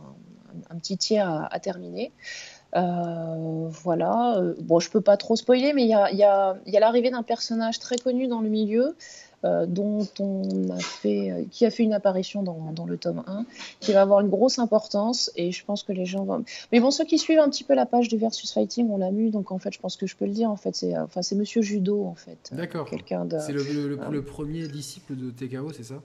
un petit tiers à, terminer. Euh, voilà. Euh, bon, je peux pas trop spoiler, mais il y a, y a, y a l'arrivée d'un personnage très connu dans le milieu, euh, dont on a fait, qui a fait une apparition dans, dans, le tome 1, qui va avoir une grosse importance, et je pense que les gens vont. Mais bon, ceux qui suivent un petit peu la page du Versus Fighting, on l'a lu, donc en fait, je pense que je peux le dire. En fait, c'est, enfin, c'est Monsieur Judo, en fait. D'accord. Quelqu'un de. C'est le, le, premier disciple de TKO, c'est ça?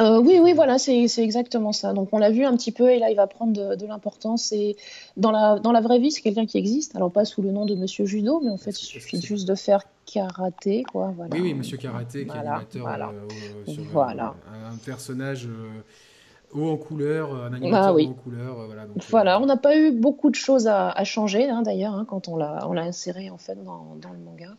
Euh, oui, oui, voilà, c'est exactement ça. Donc on l'a vu un petit peu et là il va prendre de, l'importance. Et dans la, dans la vraie vie, c'est quelqu'un qui existe. Alors pas sous le nom de Monsieur Judo, mais en fait il suffit juste de faire karaté, quoi. Voilà. Oui, oui, Monsieur Karaté, qui est animateur voilà. Euh, sur voilà. un, personnage haut en couleur, un animateur ah, en couleur. voilà, voilà on n'a pas eu beaucoup de choses à, changer hein, d'ailleurs hein, quand on l'a inséré en fait dans, dans le manga.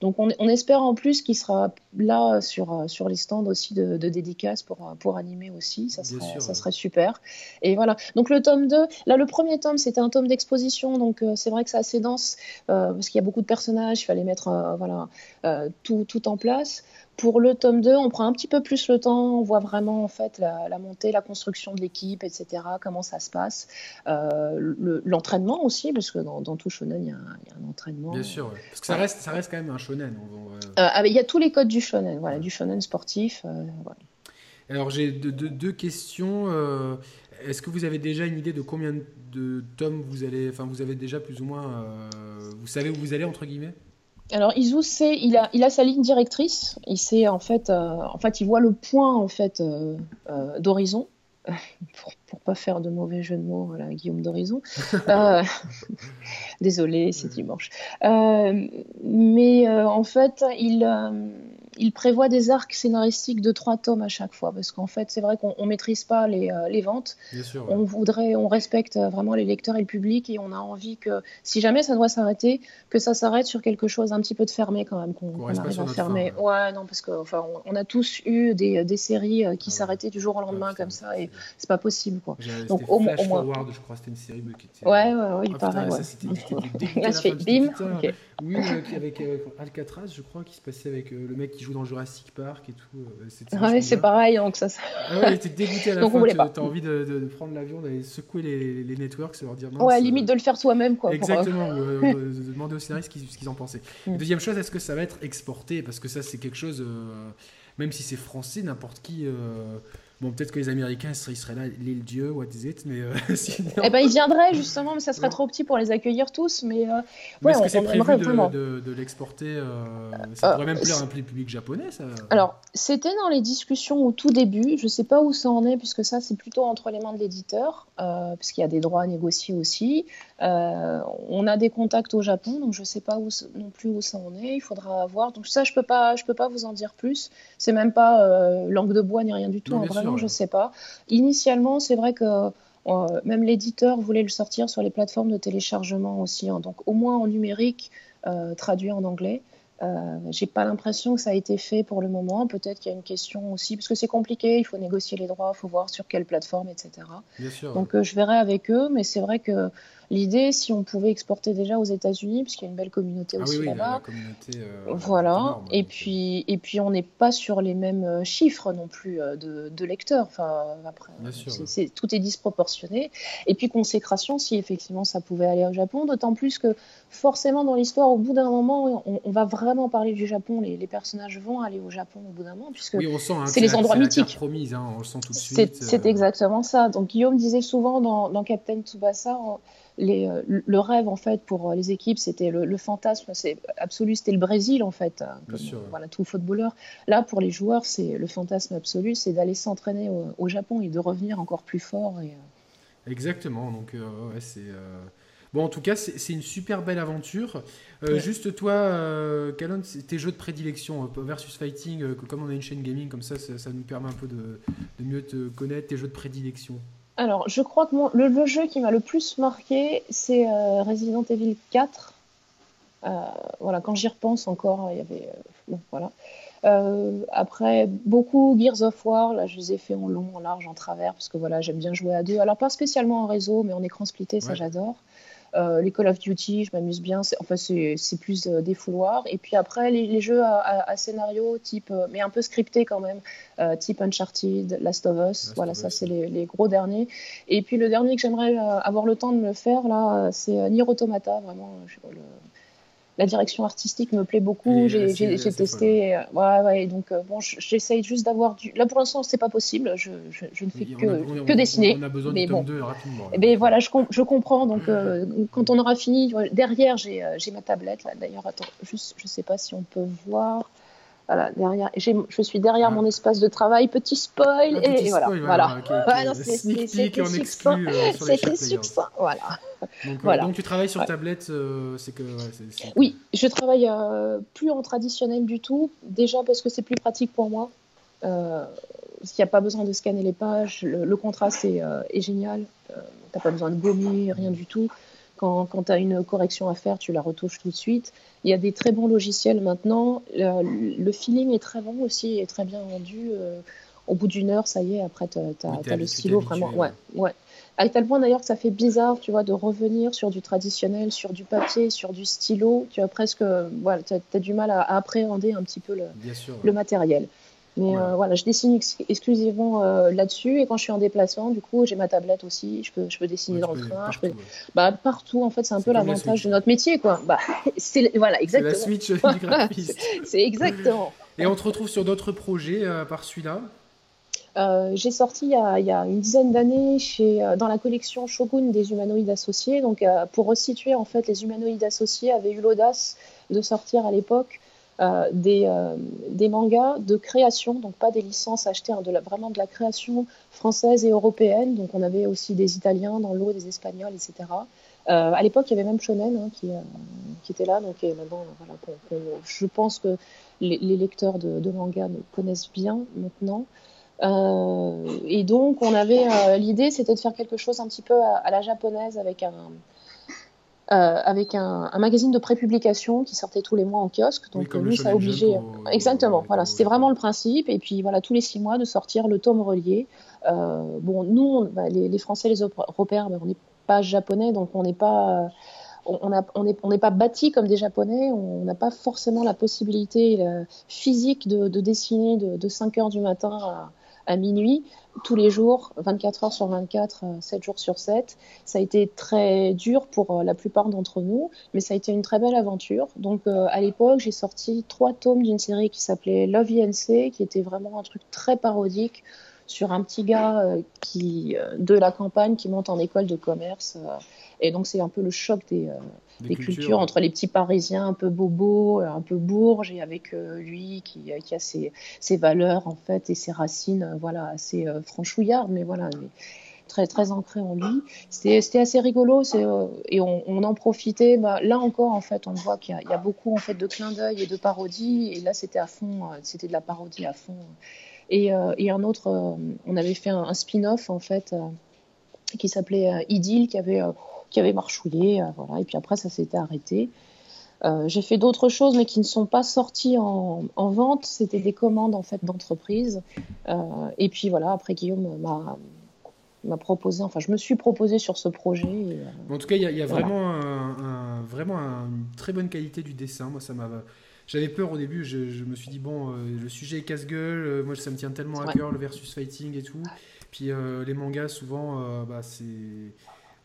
Donc on, espère en plus qu'il sera là sur, sur les stands aussi de, de dédicaces pour, pour animer aussi, ça serait, ça serait super. Et voilà, donc le tome 2, là le premier tome c'était un tome d'exposition, donc euh, c'est vrai que c'est assez dense euh, parce qu'il y a beaucoup de personnages, il fallait mettre euh, voilà, tout, tout en place. Pour le tome 2, on prend un petit peu plus le temps, on voit vraiment en fait la, montée, la construction de l'équipe, etc., comment ça se passe. L'entraînement aussi, parce que dans, tout shonen, il y, a un, entraînement. Bien sûr, parce que ça reste, ça reste quand même un shonen. Euh, ah, il y a tous les codes du shonen, voilà, du shonen sportif. Euh, Alors j'ai deux, questions. Euh, est-ce que vous avez déjà une idée de combien de tomes vous allez, enfin vous avez déjà plus ou moins, vous savez où vous allez entre guillemets? Alors Izu, c'est, il a, il a sa ligne directrice. Il sait en fait, en fait, il voit le point en fait d'horizon. pour, pour pas faire de mauvais jeu de mots, voilà, Guillaume d'Horizon. euh, désolé, c'est dimanche. Euh, mais euh, en fait, il, euh, il prévoit des arcs scénaristiques de trois tomes à chaque fois, parce qu'en fait, c'est vrai qu'on ne maîtrise pas les, les ventes. On voudrait, on respecte vraiment les lecteurs et le public, et on a envie que, si jamais ça doit s'arrêter, que ça s'arrête sur quelque chose un petit peu de fermé quand même, qu'on arrive à fermer. ouais, non, parce qu'on enfin, on, a tous eu des, des séries qui ah s'arrêtaient du jour au lendemain comme ça, et c'est pas possible. Quoi. Donc au, moins. Forward, je crois, c'était une série qui était. Ouais, ouais, ouais, il ah, paraît. Ouais. Là, je fais bim. Oui, euh, avec Alcatraz, je crois, qui se passait avec euh, le mec qui joue dans Jurassic Park et tout. Euh, ouais, c'est pareil, donc ça. Ah ouais, était dégoûté à la donc, fin. T'as envie de, de, prendre l'avion, d'aller secouer les, les networks et leur dire non. Ouais, limite de le faire soi-même, quoi. Exactement, pour, euh... demander aux scénaristes ce qu'ils en pensaient. Mm. Deuxième chose, est-ce que ça va être exporté? Parce que ça, c'est quelque chose, même si c'est français, n'importe qui Bon, peut-être que les Américains, ils seraient là, l'île Dieu, what is it Mais euh, Eh ben, ils viendraient justement, mais ça serait trop petit pour les accueillir tous. Mais, euh, ouais, est-ce que c'est prévu de, de, l'exporter euh, Ça pourrait même plaire à un public japonais, ça Alors, c'était dans les discussions au tout début. Je sais pas où ça en est, puisque ça, c'est plutôt entre les mains de l'éditeur, parce qu'il y a des droits à négocier aussi. on a des contacts au Japon, donc je sais pas où, non plus où ça en est. Il faudra voir. Donc ça, je peux pas, je peux pas vous en dire plus. C'est même pas langue de bois ni rien du tout. en vrai je ne sais pas. Initialement, c'est vrai que euh, même l'éditeur voulait le sortir sur les plateformes de téléchargement aussi, hein. donc au moins en numérique, euh, traduit en anglais. Euh, j'ai pas l'impression que ça a été fait pour le moment. Peut-être qu'il y a une question aussi, parce que c'est compliqué, il faut négocier les droits, il faut voir sur quelle plateforme, etc. Donc euh, je verrai avec eux, mais c'est vrai que L'idée, si on pouvait exporter déjà aux États-Unis, puisqu'il y a une belle communauté ah aussi là-bas. voilà. et puis, et puis, on n'est pas sur les mêmes chiffres non plus de, de lecteurs. Enfin, après, tout est disproportionné. Et puis, consécration, si effectivement ça pouvait aller au Japon, d'autant plus que forcément dans l'histoire, au bout d'un moment, on, va vraiment parler du Japon. Les, personnages vont aller au Japon au bout d'un moment, puisque hein, c'est les endroits mythiques. Promise, hein, on le sent tout de suite. C'est exactement ça. Donc Guillaume disait souvent dans, dans Captain Tsubasa, les, euh, le rêve en fait pour les équipes, c'était le, fantasme, c'est absolu, c'était le Brésil en fait, comme, voilà tout footballeur. Là pour les joueurs, c'est le fantasme absolu, c'est d'aller s'entraîner au, Japon et de revenir encore plus fort. Et, euh, Exactement, donc euh, ouais, c'est bon en tout cas c'est une super belle aventure. Juste toi, euh, tes jeux de prédilection versus fighting, comme on a une chaîne gaming comme ça, ça, nous permet un peu de, de mieux te connaître, tes jeux de prédilection. Alors, je crois que le, jeu qui m'a le plus marqué, c'est euh, Resident Evil 4. Euh, voilà, quand j'y repense encore, il y avait. Euh, bon, voilà. après, beaucoup Gears of War, là, je les ai fait en long, en large, en travers, parce que voilà, j'aime bien jouer à deux. Alors, pas spécialement en réseau, mais en écran splitté, ça j'adore. Euh, les Call of Duty, je m'amuse bien. Enfin, c'est plus euh, des fouloirs. Et puis après, les, jeux à, scénario, type, euh, mais un peu scripté quand même, type Uncharted, Last of Us. voilà, ça, c'est les, gros derniers. Et puis le dernier que j'aimerais avoir le temps de me faire, là, c'est Nier Automata. Vraiment, je, le, la direction artistique me plaît beaucoup. J'ai testé. Euh, ouais, ouais, donc, euh, bon, j'essaye juste d'avoir du. Là, pour l'instant, c'est pas possible. Je, je, ne fais que, que dessiner. On a besoin mais bon. 2 rapidement. Mais ben, voilà, je, je comprends. Donc, euh, quand on aura fini, derrière, j'ai ma tablette. D'ailleurs, attends, juste, je sais pas si on peut voir. Voilà, derrière, je suis derrière ah. mon espace de travail, petit spoil, et, voilà. voilà. C'était succinct. C'était succinct, voilà. Donc, voilà. donc, tu travailles sur tablette, euh, c'est que. Oui, je travaille euh, plus en traditionnel du tout. Déjà parce que c'est plus pratique pour moi. Euh, parce qu'il n'y a pas besoin de scanner les pages. Le, contraste est, est génial. tu n'as pas besoin de gommer, rien du tout. Quand, quand tu as une correction à faire, tu la retouches tout de suite. Il y a des très bons logiciels maintenant. Le, feeling est très bon aussi et très bien rendu. Euh, au bout d'une heure, ça y est, après, tu as, le stylo vraiment. Ouais, ouais. À tel point d'ailleurs que ça fait bizarre, tu vois, de revenir sur du traditionnel, sur du papier, sur du stylo. Tu as presque, voilà, tu as, du mal à, appréhender un petit peu le, le matériel. Mais euh, voilà, je dessine exclusivement euh, là-dessus et quand je suis en déplacement, du coup, j'ai ma tablette aussi. Je peux, je peux dessiner dans le train. Partout, je peux... bah, partout, en fait, c'est un peu l'avantage de notre métier, quoi. Bah, c'est voilà, exactement. La switch du graphiste. c'est exactement. Et on te retrouve sur d'autres projets euh, par celui-là? J'ai sorti il y, a, il y, a, une dizaine d'années dans la collection Shogun des humanoïdes associés. Donc, pour resituer, en fait, les humanoïdes associés avaient eu l'audace de sortir à l'époque euh, des, euh, des, mangas de création, donc pas des licences achetées, hein, de la, vraiment de la création française et européenne. Donc on avait aussi des Italiens dans l'eau, des Espagnols, etc. Euh, à l'époque, il y avait même Shonen hein, qui, qui, était là. Donc maintenant, voilà, je pense que les, lecteurs de, de manga me connaissent bien maintenant. et donc, on avait l'idée, c'était de faire quelque chose un petit peu à la japonaise avec un, euh, avec un, un, magazine de prépublication qui sortait tous les mois en kiosque. Donc nous, ça a obligé. Exactement. voilà, c'était vraiment le principe. Et puis voilà, tous les six mois de sortir le tome relié. Euh, bon, nous, bah, les, les, Français, les Européens, bah, on n'est pas japonais, donc on n'est pas. On n'est on est, on pas bâti comme des Japonais, on n'a pas forcément la possibilité physique de, de dessiner de, de 5 heures du matin à, à minuit tous les jours, 24 heures sur 24, 7 euh, jours sur 7. Ça a été très dur pour euh, la plupart d'entre nous, mais ça a été une très belle aventure. Donc euh, à l'époque, j'ai sorti trois tomes d'une série qui s'appelait Love INC, qui était vraiment un truc très parodique sur un petit gars qui de la campagne qui monte en école de commerce. Et donc c'est un peu le choc des, des, cultures, entre les petits Parisiens un peu bobos, un peu bourges, et avec euh, lui qui, qui a ses, ses, valeurs en fait et ses racines, euh, voilà, assez euh, franchouillard, mais voilà. très très ancré en lui. C'était assez rigolo et on, on, en profitait. Bah, là encore, en fait, on voit qu'il y, y, a beaucoup en fait de clins d'œil et de parodies. Et là, c'était à fond, c'était de la parodie à fond. Et, et un autre, on avait fait un, un spin-off en fait qui s'appelait Idylle, qui avait qui avait marchouillé. Euh, voilà. Et puis après, ça s'était arrêté. Euh, j'ai fait d'autres choses, mais qui ne sont pas sorties en, vente. C'était des commandes en fait d'entreprise. Euh, et puis voilà, après Guillaume m'a m'a proposé, enfin, je me suis proposé sur ce projet. en tout cas, il y, a, vraiment, un, vraiment une très bonne qualité du dessin. Moi, ça m'a. J'avais peur au début, je, me suis dit, bon, le sujet est casse-gueule, moi ça me tient tellement à cœur, le versus fighting et tout. Puis les mangas, souvent, bah, c'est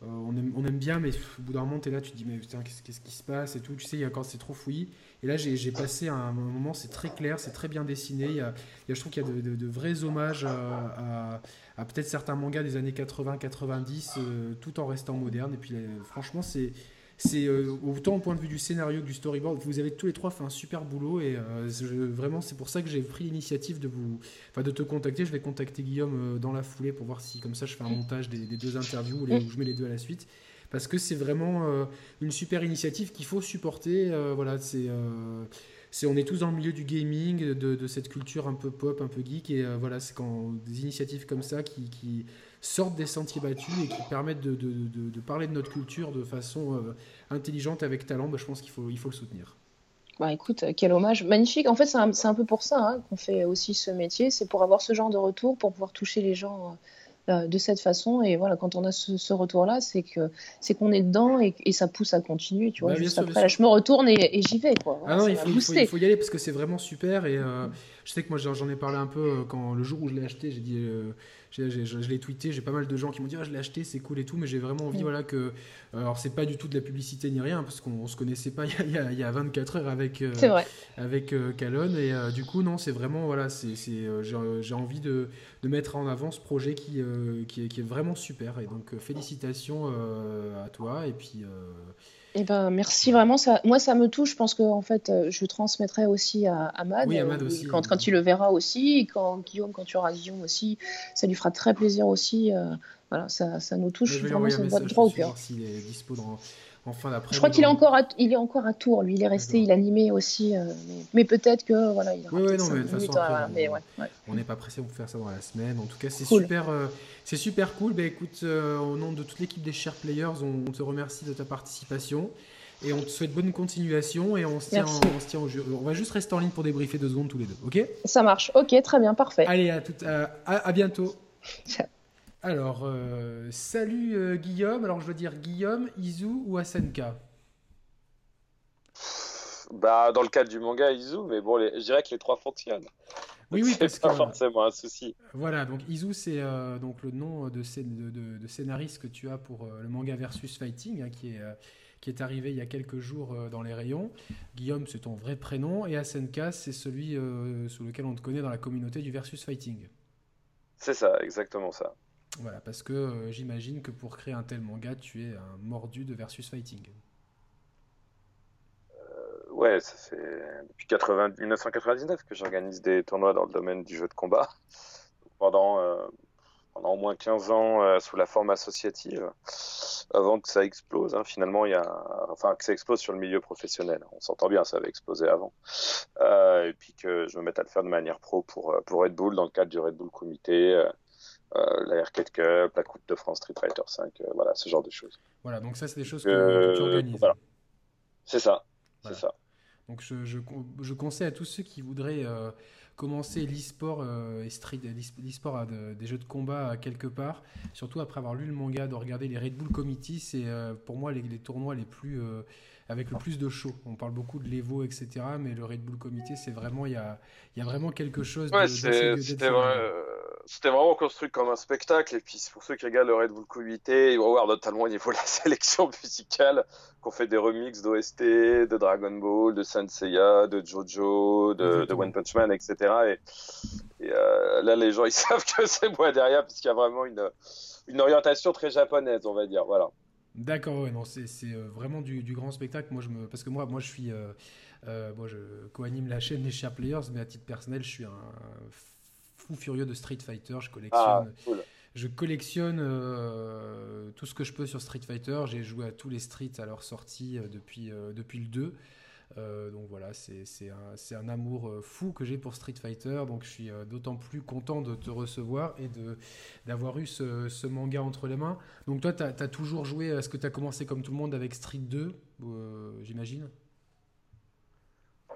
euh, on, aime, bien, mais au bout d'un moment, tu es là, tu te dis, mais putain, qu'est-ce qui se passe et tout. Tu sais, quand c'est trop fouillis. Et là, j'ai passé un, moment, c'est très clair, c'est très bien dessiné. Il y a, je trouve qu'il y a de, vrais hommages à, peut-être certains mangas des années 80-90, euh, tout en restant moderne. Et puis, franchement, c'est c'est euh, autant au point de vue du scénario que du storyboard. Vous avez tous les trois fait un super boulot et euh, vraiment c'est pour ça que j'ai pris l'initiative de vous, enfin de te contacter. Je vais contacter Guillaume euh, dans la foulée pour voir si comme ça je fais un montage des, deux interviews où, je mets les deux à la suite. Parce que c'est vraiment une super initiative qu'il faut supporter. voilà, c'est on est tous dans le milieu du gaming, de, cette culture un peu pop, un peu geek, et voilà, c'est quand des initiatives comme ça qui, sortent des sentiers battus et qui permettent de, de, de, parler de notre culture de façon euh, intelligente, avec talent, bah, je pense qu'il faut, il faut le soutenir. Bah écoute, quel hommage magnifique. En fait, c'est un, un, peu pour ça hein, qu'on fait aussi ce métier, c'est pour avoir ce genre de retour, pour pouvoir toucher les gens euh, de cette façon. Et voilà, quand on a ce, retour-là, c'est que c'est qu'on est dedans et, ça pousse à continuer. Tu vois, bah, juste après, je me retourne et, j'y vais. Quoi. ah non, il faut, il, faut, y aller parce que c'est vraiment super. Et euh, je sais que moi, j'en ai parlé un peu quand le jour où je l'ai acheté, j'ai dit je l'ai tweeté, j'ai pas mal de gens qui m'ont dit ah, je l'ai acheté, c'est cool et tout, mais j'ai vraiment envie mm. voilà, que. Euh, alors, c'est pas du tout de la publicité ni rien, parce qu'on se connaissait pas il y, a, il y a 24 heures avec, euh, avec euh, Calonne, et du coup, non, c'est vraiment. Voilà, c'est j'ai envie de, de, mettre en avant ce projet qui, qui, est, qui, est, vraiment super, et donc félicitations à toi, et puis. Eh ben, merci vraiment. Ça, moi, ça me touche. Je pense que en fait, euh, je transmettrai aussi à, à Mad. Euh, aussi, quand, quand tu le verras aussi. Et quand Guillaume, quand tu auras Guillaume aussi, ça lui fera très plaisir aussi. Euh, voilà, ça, ça nous touche. Vraiment, ça droit au cœur. S'il est dispo dans, je crois qu'il est encore à, il est encore à Tours. Lui, il est resté, il animé aussi, euh, mais, peut-être que voilà, il oui, oui, non, mais de façon, on n'est pas pressé pour faire ça dans la semaine. En tout cas, c'est super, euh, c'est super cool. Ben écoute, euh, au nom de toute l'équipe des Share Players, on, te remercie de ta participation. Et on te souhaite bonne continuation et on se tient, on se tient au jeu. On va juste rester en ligne pour débriefer deux secondes tous les deux, ok? Ça marche, ok, très bien, parfait. Allez, à, tout, à, à bientôt. Ciao. Alors, euh, salut euh, Guillaume. Alors, je veux dire Guillaume, Izu ou Asenka Bah, dans le cadre du manga, Izu, mais bon, je dirais que les trois fonctionnent. Oui, oui, c'est pas forcément un souci. Voilà, donc Izu, c'est euh, donc le nom de, de, scénariste que tu as pour le manga Versus Fighting, hein, qui, est, qui est arrivé il y a quelques jours dans les rayons. Guillaume, c'est ton vrai prénom, et Asenka, c'est celui sous lequel on te connaît dans la communauté du Versus Fighting. C'est ça, exactement ça. Voilà, parce que euh, j'imagine que pour créer un tel manga, tu es un mordu de versus fighting. Euh, ouais, ça fait depuis 1999 que j'organise des tournois dans le domaine du jeu de combat. Pendant, euh, au moins 15 ans sous la forme associative, avant que ça explose. Hein. finalement, il y a, enfin, que ça explose sur le milieu professionnel. On s'entend bien, ça avait explosé avant. et puis que je me mette à le faire de manière pro pour, pour Red Bull, dans le cadre du Red Bull Comité euh, la Arcade Cup, la Coupe de France Street Fighter 5, euh, voilà, ce genre de choses. Voilà, donc ça, c'est des choses que, tu organises. C'est ça, c'est ça. Donc je, je, je, conseille à tous ceux qui voudraient euh, commencer l'e-sport et street, l'e-sport des jeux de combat quelque part, surtout après avoir lu le manga, de regarder les Red Bull Committee, c'est pour moi les, tournois les plus avec le plus de show. On parle beaucoup de l'Evo, etc. Mais le Red Bull Committee, c'est vraiment, il y a, y a, vraiment quelque chose ouais, C'était vrai, c'était vraiment construit comme un spectacle. Et puis, pour ceux qui regardent le Red Bull Comité, ils vont voir notamment au niveau de la sélection musicale qu'on fait des remixes d'OST, de Dragon Ball, de Senseiya, de Jojo, de, de One Punch Man, etc. Et, et euh, là, les gens, ils savent que c'est moi derrière, puisqu'il y a vraiment une, une orientation très japonaise, on va dire. Voilà. D'accord, ouais, non, c'est euh, vraiment du, du, grand spectacle. Moi, je me, parce que moi, moi, je suis, euh, euh moi, je co-anime la chaîne des Share Players, mais à titre personnel, je suis un furieux de Street Fighter. Je collectionne, ah, je collectionne euh, tout ce que je peux sur Street Fighter. J'ai joué à tous les streets à leur sortie euh, depuis, euh, depuis le 2. donc voilà, c'est un, un, amour fou que j'ai pour Street Fighter. Donc je suis d'autant plus content de te recevoir et d'avoir eu ce, ce, manga entre les mains. Donc toi, tu as, as, toujours joué, est-ce que tu as commencé comme tout le monde avec Street 2, j'imagine?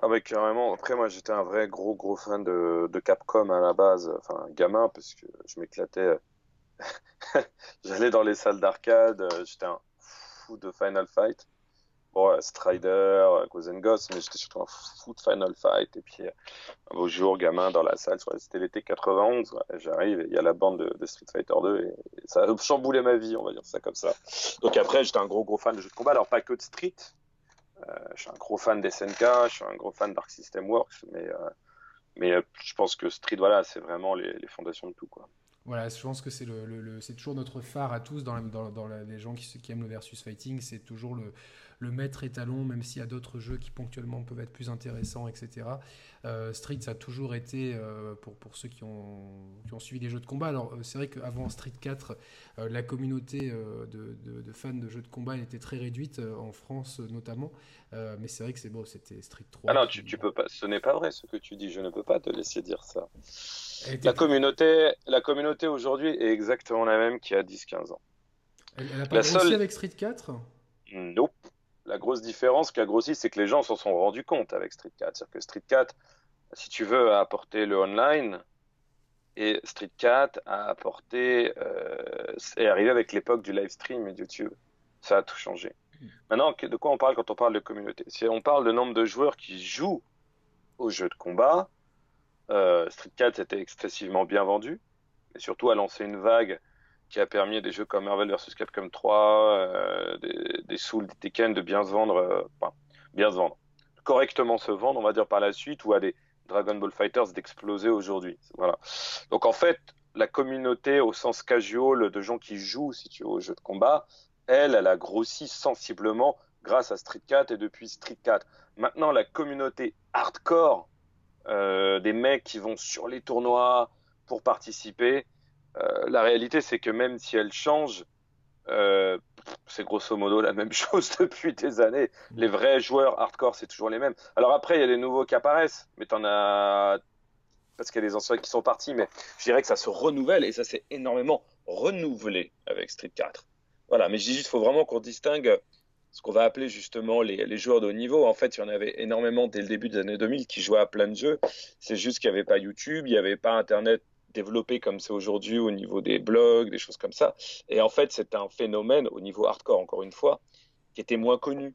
Ah bah carrément. Après moi j'étais un vrai gros gros fan de, de Capcom à la base, enfin gamin parce que je m'éclatais j'allais dans les salles d'arcade, euh, j'étais un fou de Final Fight. Bon, Strider, Gozen Ghost, mais j'étais surtout un fou de Final Fight. Et puis, un beau jour, gamin, dans la salle, c'était l'été 91, j'arrive et il y a la bande de, Street Fighter 2 et, ça a chamboulé ma vie, on va dire ça comme ça. Donc après, j'étais un gros, gros fan de jeux de combat. Alors, pas que de Street. Euh, je suis un gros fan d'SNK, je suis un gros fan d'Arc System Works, mais, euh, mais je pense que Street, voilà, c'est vraiment les, les fondations de tout, quoi. Voilà, je pense que c'est toujours notre phare à tous dans, les gens qui, aiment le versus fighting. C'est toujours le, maître étalon, même s'il y a d'autres jeux qui ponctuellement peuvent être plus intéressants, etc. Euh, Street, ça a toujours été, euh, pour, ceux qui ont, suivi les jeux de combat, alors euh, c'est vrai qu'avant Street 4, la communauté de, de, fans de jeux de combat elle était très réduite, en France notamment, mais c'est vrai que c'est bon, c'était Street 3. Ah non, tu, tu peux pas, ce n'est pas vrai ce que tu dis, je ne peux pas te laisser dire ça. La communauté, la communauté aujourd'hui est exactement la même qu'il y a 10-15 ans. Elle, n'a pas grossi avec Street 4 Nope. La grosse différence qui a grossi, c'est que les gens s'en sont rendus compte avec Street 4. C'est-à-dire que Street 4, si tu veux, a apporté le online. Et Street 4 a apporté, euh, est arrivé avec l'époque du live stream et de YouTube. Ça a tout changé. Maintenant, de quoi on parle quand on parle de communauté? Si on parle de nombre de joueurs qui jouent aux jeux de combat, euh, Street 4 était excessivement bien vendu, et surtout a lancé une vague qui a permis à des jeux comme Marvel vs Capcom 3, euh, des, Souls, des Tekken de bien se vendre, euh, bien se vendre, correctement se vendre, on va dire par la suite, ou à des Dragon Ball Fighters d'exploser aujourd'hui. Voilà. Donc en fait, la communauté au sens casual de gens qui jouent, si tu veux, aux jeux de combat, elle, elle a grossi sensiblement grâce à Street 4 et depuis Street 4. Maintenant, la communauté hardcore des mecs qui vont sur les tournois pour participer. Euh, la réalité, c'est que même si elle change, euh, c'est grosso modo la même chose depuis des années. Les vrais joueurs hardcore, c'est toujours les mêmes. Alors après, il y a des nouveaux qui apparaissent, mais t'en as parce qu'il y a des anciens qui sont partis, mais je dirais que ça se renouvelle et ça s'est énormément renouvelé avec Street 4. Voilà, mais je dis juste, faut vraiment qu'on distingue ce qu'on va appeler justement les, joueurs de haut niveau. En fait, il y en avait énormément dès le début des années 2000 qui jouaient à plein de jeux. C'est juste qu'il n'y avait pas YouTube, il n'y avait pas Internet développé comme c'est aujourd'hui au niveau des blogs, des choses comme ça. Et en fait, c'est un phénomène au niveau hardcore, encore une fois, qui était moins connu.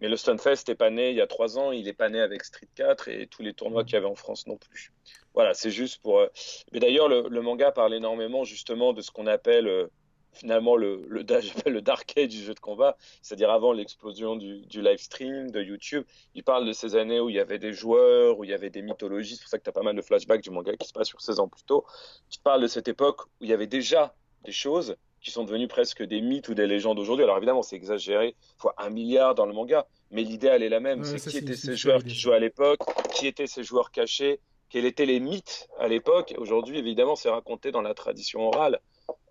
Mais le Stunfest n'est pas né il y a trois ans, il n'est pas né avec Street 4 et tous les tournois qu'il y avait en France non plus. Voilà, c'est juste pour. Euh, mais d'ailleurs, le, manga parle énormément justement de ce qu'on appelle euh, finalement le, le, le dark age du jeu de combat, c'est-à-dire avant l'explosion du, du, live stream, de YouTube. Il parle de ces années où il y avait des joueurs, où il y avait des mythologies, c'est pour ça que tu as pas mal de flashbacks du manga qui se passe sur 16 ans plus tôt. Tu parles de cette époque où il y avait déjà des choses qui sont devenues presque des mythes ou des légendes aujourd'hui. Alors évidemment, c'est exagéré, fois un milliard dans le manga, mais l'idée, elle est la même. c'est qui étaient ces joueurs qui jouaient à l'époque, qui étaient ces joueurs cachés, quels étaient les mythes à l'époque. Aujourd'hui, évidemment, c'est raconté dans la tradition orale.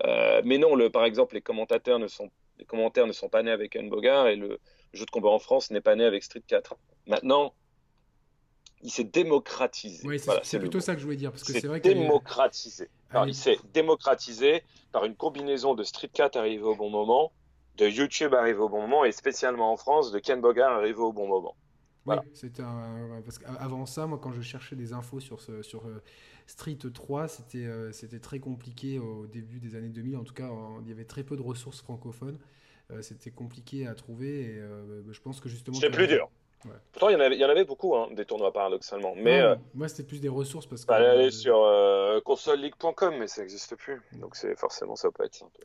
Euh, mais non, le, par exemple, les commentateurs ne sont, les commentaires ne sont pas nés avec Anne Bogart et le jeu de combat en France n'est pas né avec Street 4. Maintenant, il s'est démocratisé. Oui, c'est plutôt ça que je voulais dire. Parce que c'est vrai démocratisé. il s'est démocratisé par une combinaison de Street 4 arrivé au bon moment, de YouTube arrivé au bon moment, et spécialement en France, de Ken Bogart arrivé au bon moment. Voilà. Oui, c'était parce qu'avant ça, moi, quand je cherchais des infos sur, ce, sur euh, Street 3, c'était euh, c'était très compliqué au début des années 2000. En tout cas, il y avait très peu de ressources francophones. Euh, c'était compliqué à trouver et euh, je pense que justement. C'était plus dur. Pourtant, il y, en avait, il y en avait beaucoup, hein, des tournois paradoxalement. Mais, moi, c'était plus des ressources parce que. aller sur consoleleague.com, mais ça n'existe plus. Donc, c'est forcément, ça peut être simple.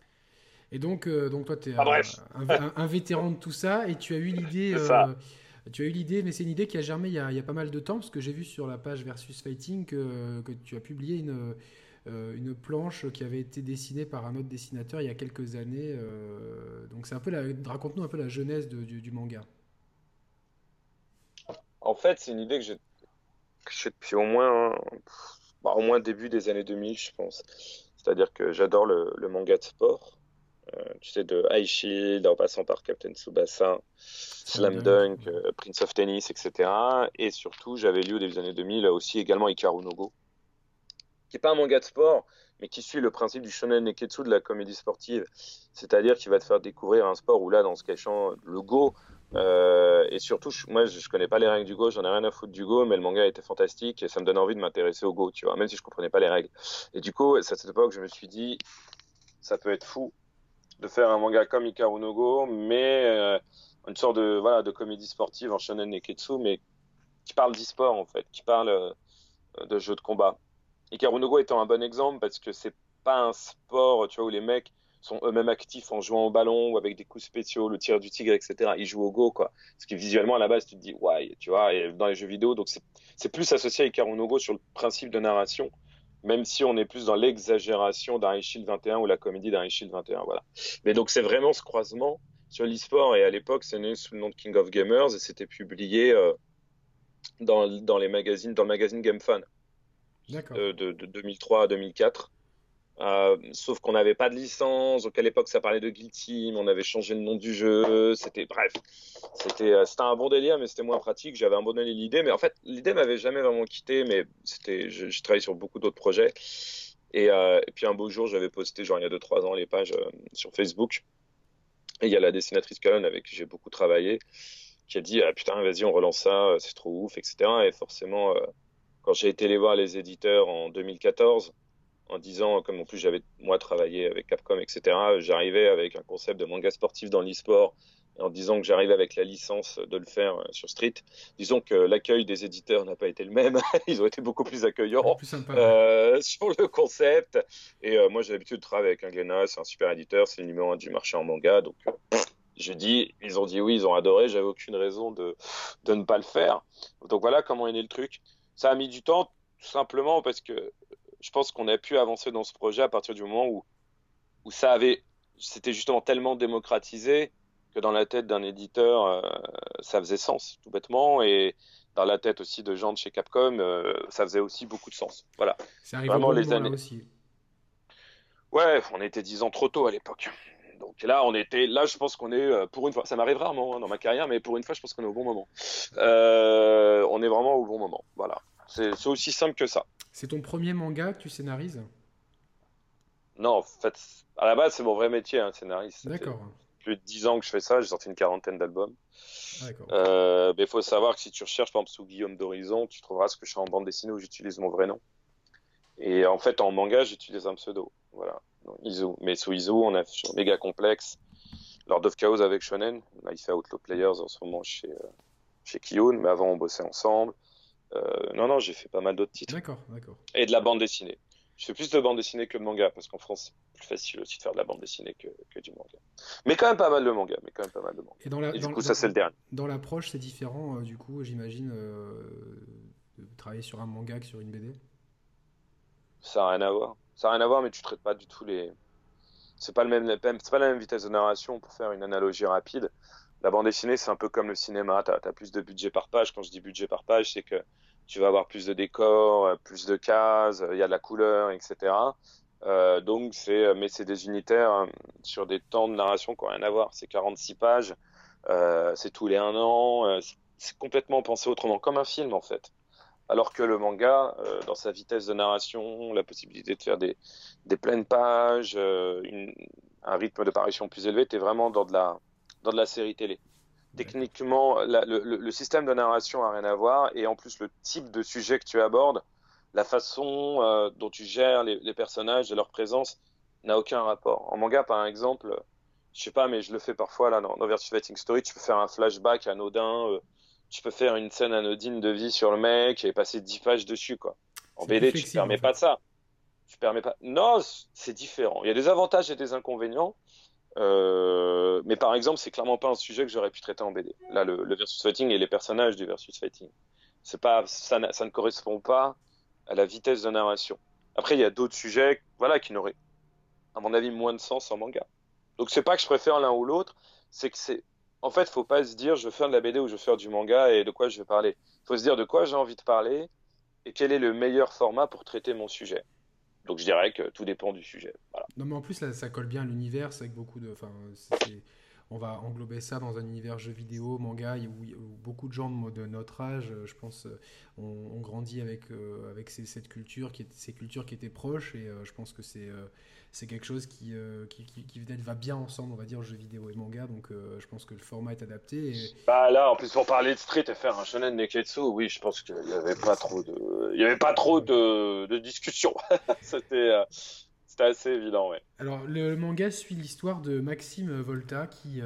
Et donc, donc toi, tu es un, vétéran de tout ça et tu as eu l'idée. Tu as eu l'idée, mais c'est une idée qui a germé il y a, pas mal de temps, parce que j'ai vu sur la page Versus Fighting que, tu as publié une, euh, une planche qui avait été dessinée par un autre dessinateur il y a quelques années. Euh, donc c'est un peu raconte-nous un peu la genèse du, du, manga. En fait, c'est une idée que j'ai, depuis au moins, bah, au moins début des années 2000, je pense. C'est-à-dire que j'adore le, le manga de sport. Euh, tu sais, de High Shield, en passant par Captain Tsubasa, Slam Dunk, euh, Prince of Tennis, etc. Et surtout, j'avais lu au début des années 2000 aussi également Ikaru no Go, qui n'est pas un manga de sport, mais qui suit le principe du shonen neketsu de la comédie sportive. C'est-à-dire qu'il va te faire découvrir un sport où là, dans ce cachant, le Go, euh, et surtout, moi, je, connais pas les règles du Go, j'en ai rien à foutre du Go, mais le manga était fantastique et ça me donne envie de m'intéresser au Go, tu vois, même si je comprenais pas les règles. Et du coup, c'est à cette époque, je me suis dit, ça peut être fou de faire un manga comme Ikaru mais euh, une sorte de voilà de comédie sportive en shonen neketsu, mais qui parle d'e-sport en fait, qui parle euh, de jeux de combat. Ikaru no étant un bon exemple parce que c'est pas un sport, tu vois, où les mecs sont eux-mêmes actifs en jouant au ballon ou avec des coups spéciaux, le tir du tigre, etc. Ils jouent au go, quoi. Ce qui visuellement à la base, tu te dis, ouais, tu vois, et dans les jeux vidéo, donc c'est plus associé à Ikaru sur le principe de narration, même si on est plus dans l'exagération d'un Shield 21 ou la comédie d'un Shield 21, voilà. Mais donc c'est vraiment ce croisement sur l'e-sport et à l'époque c'est né sous le nom de King of Gamers et c'était publié euh, dans, dans, les magazines, dans le magazine Game Fan de, de 2003 à 2004. Euh, sauf qu'on n'avait pas de licence, donc à l'époque ça parlait de Guilty, mais on avait changé le nom du jeu, c'était bref, c'était euh, c'était un bon délire, mais c'était moins pratique. J'avais abandonné l'idée, mais en fait l'idée m'avait jamais vraiment quitté, mais c'était, je, travaillé sur beaucoup d'autres projets. Et, euh, et, puis un beau jour, j'avais posté genre il y a 2-3 ans les pages euh, sur Facebook. Et il y a la dessinatrice Colonne avec qui j'ai beaucoup travaillé, qui a dit ah, putain vas-y on relance ça, c'est trop ouf, etc. Et forcément, quand j'ai été les voir les éditeurs en 2014 en disant, comme en plus j'avais moi travaillé avec Capcom, etc., j'arrivais avec un concept de manga sportif dans l'e-sport, en disant que j'arrivais avec la licence de le faire euh, sur Street. Disons que l'accueil des éditeurs n'a pas été le même. Ils ont été beaucoup plus accueillants euh, sur le concept. Et euh, moi, j'ai l'habitude de travailler avec un Glénat, c'est un super éditeur, c'est le numéro un du marché en manga. Donc, je dis, ils ont dit oui, ils ont adoré. J'avais aucune raison de, de ne pas le faire. Donc voilà comment est né le truc. Ça a mis du temps, tout simplement parce que je pense qu'on a pu avancer dans ce projet à partir du moment où, où ça avait, c'était justement tellement démocratisé que dans la tête d'un éditeur, euh, ça faisait sens, tout bêtement, et dans la tête aussi de gens de chez Capcom, euh, ça faisait aussi beaucoup de sens. Voilà. C'est arrivé Vraiment, les années. aussi. Ouais, on était dix ans trop tôt à l'époque. Donc là, on était, là, je pense qu'on est, euh, pour une fois, ça m'arrive rarement hein, dans ma carrière, mais pour une fois, je pense qu'on est au bon moment. on est vraiment au bon moment. Voilà. C'est aussi simple que ça. C'est ton premier manga que tu scénarises? Non, en fait, à la base, c'est mon vrai métier, hein, scénariste. D'accord. Plus de 10 ans que je fais ça, j'ai sorti une quarantaine d'albums. Euh, mais il faut savoir que si tu recherches, par exemple, sous Guillaume d'Horizon, tu trouveras ce que je fais en bande dessinée où j'utilise mon vrai nom. Et en fait, en manga, j'utilise un pseudo. Voilà. Izu. Mais sous Izu, on a sur Méga Complexe, Lord of Chaos avec Shonen. Là, il fait Outlaw Players en ce moment chez, euh, chez Kiyun, mais avant, on bossait ensemble. Euh, non, non, j'ai fait pas mal d'autres titres. D'accord, d'accord. Et de la bande dessinée. Je fais plus de bande dessinée que de manga, parce qu'en France, c'est plus facile aussi de faire de la bande dessinée que, que, du manga. Mais quand même pas mal de manga, mais quand même pas mal de manga. Et, dans la, du coup, ça, c'est le dernier. Dans l'approche, c'est différent, euh, du coup, j'imagine, euh, de travailler sur un manga que sur une BD Ça n'a rien à voir. Ça n'a rien à voir, mais tu traites pas du tout les... C'est pas, le même, c'est pas la même vitesse de narration, pour faire une analogie rapide la bande dessinée, c'est un peu comme le cinéma. Tu as, plus de budget par page. Quand je dis budget par page, c'est que tu vas avoir plus de décors, euh, plus de cases, il y a de la couleur, etc. Euh, donc, c'est, mais c'est des unitaires euh, sur des temps de narration qui n'ont rien à voir. C'est 46 pages, euh, c'est tous les un an, euh, c'est complètement pensé autrement, comme un film en fait. Alors que le manga, euh, dans sa vitesse de narration, la possibilité de faire des, des pleines pages, un rythme de parution plus élevé, tu es vraiment dans de la, dans de la série télé. Techniquement, le, système de narration a rien à voir et en plus le type de sujet que tu abordes, la façon euh, dont tu gères les, personnages et leur présence n'a aucun rapport. En manga, par exemple, je sais pas, mais je le fais parfois là dans, Versus Fighting Story, tu peux faire un flashback anodin, euh, tu peux faire une scène anodine de vie sur le mec et passer 10 pages dessus quoi. En BD, tu ne permets pas de ça. Tu permets pas. Non, c'est différent. Il y a des avantages et des inconvénients. Euh, mais par exemple, c'est clairement pas un sujet que j'aurais pu traiter en BD. Là, le, versus fighting et les personnages du versus fighting, c'est pas, ça, ça, ne correspond pas à la vitesse de narration. Après, il y a d'autres sujets, voilà, qui n'auraient, à mon avis, moins de sens en manga. Donc, c'est pas que je préfère l'un ou l'autre, c'est que c'est, en fait, faut pas se dire, je veux faire de la BD ou je veux faire du manga et de quoi je vais parler. Faut se dire de quoi j'ai envie de parler et quel est le meilleur format pour traiter mon sujet. Donc je dirais que tout dépend du sujet. Non, mais en plus, ça colle bien à l'univers, c'est avec beaucoup de. Enfin, on va englober ça dans un univers jeu vidéo, manga, où, beaucoup de gens de, notre âge, euh, je pense, euh, ont, grandi avec, euh, avec cette culture, ces cultures qui étaient proches, et je pense que c'est quelque chose qui, qui, qui, va bien ensemble, on va dire, jeu vidéo et manga, donc je pense que le format est adapté. Bah là, en plus, pour parler de Street et faire un shonen Neketsu, oui, je pense qu'il n'y avait pas trop de, il y avait pas trop de, de discussion. C'était C'était assez évident, ouais. Alors, le manga suit l'histoire de Maxime Volta qui,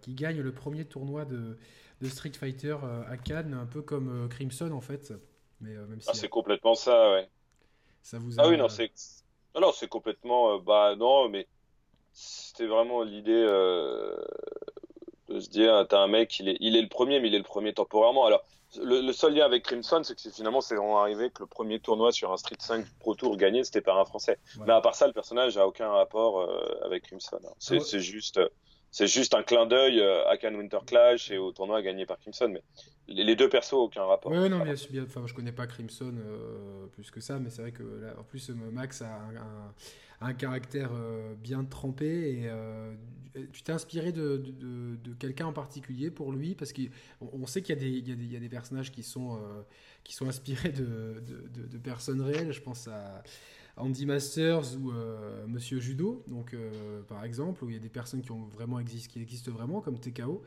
qui gagne le premier tournoi de, de Street Fighter à Cannes, un peu comme Crimson en fait. Mais, même si ah, c'est complètement ça, ouais. Ça vous Ah oui, non, c'est. Non, c'est complètement. bah, non, mais c'était vraiment l'idée de se dire, t'as un mec, il est, il est le premier, mais il est le premier temporairement. Alors, le, seul lien avec Crimson, c'est que finalement, c'est arrivé que le premier tournoi sur un Street 5 Pro Tour gagné, c'était par un Français. Mais à part ça, le personnage a aucun rapport euh, avec Crimson. Hein. C'est juste, c'est juste un clin d'œil euh, à Can Winter Clash et au tournoi gagné par Crimson. Mais les, deux persos, aucun rapport. Oui, non, bien, bien, enfin, je connais pas Crimson euh, plus que ça, mais c'est vrai que là, en plus, Max a un un caractère euh, bien trempé. Et euh, tu t'es inspiré de, de, quelqu'un en particulier pour lui? Parce qu'on on sait qu'il y, y, y, a des personnages qui sont, euh, qui sont inspirés de, personnes réelles. Je pense à Andy Masters ou Monsieur Judo, donc, par exemple, où il y a des personnes qui, ont vraiment existe, qui existent vraiment, comme TKO.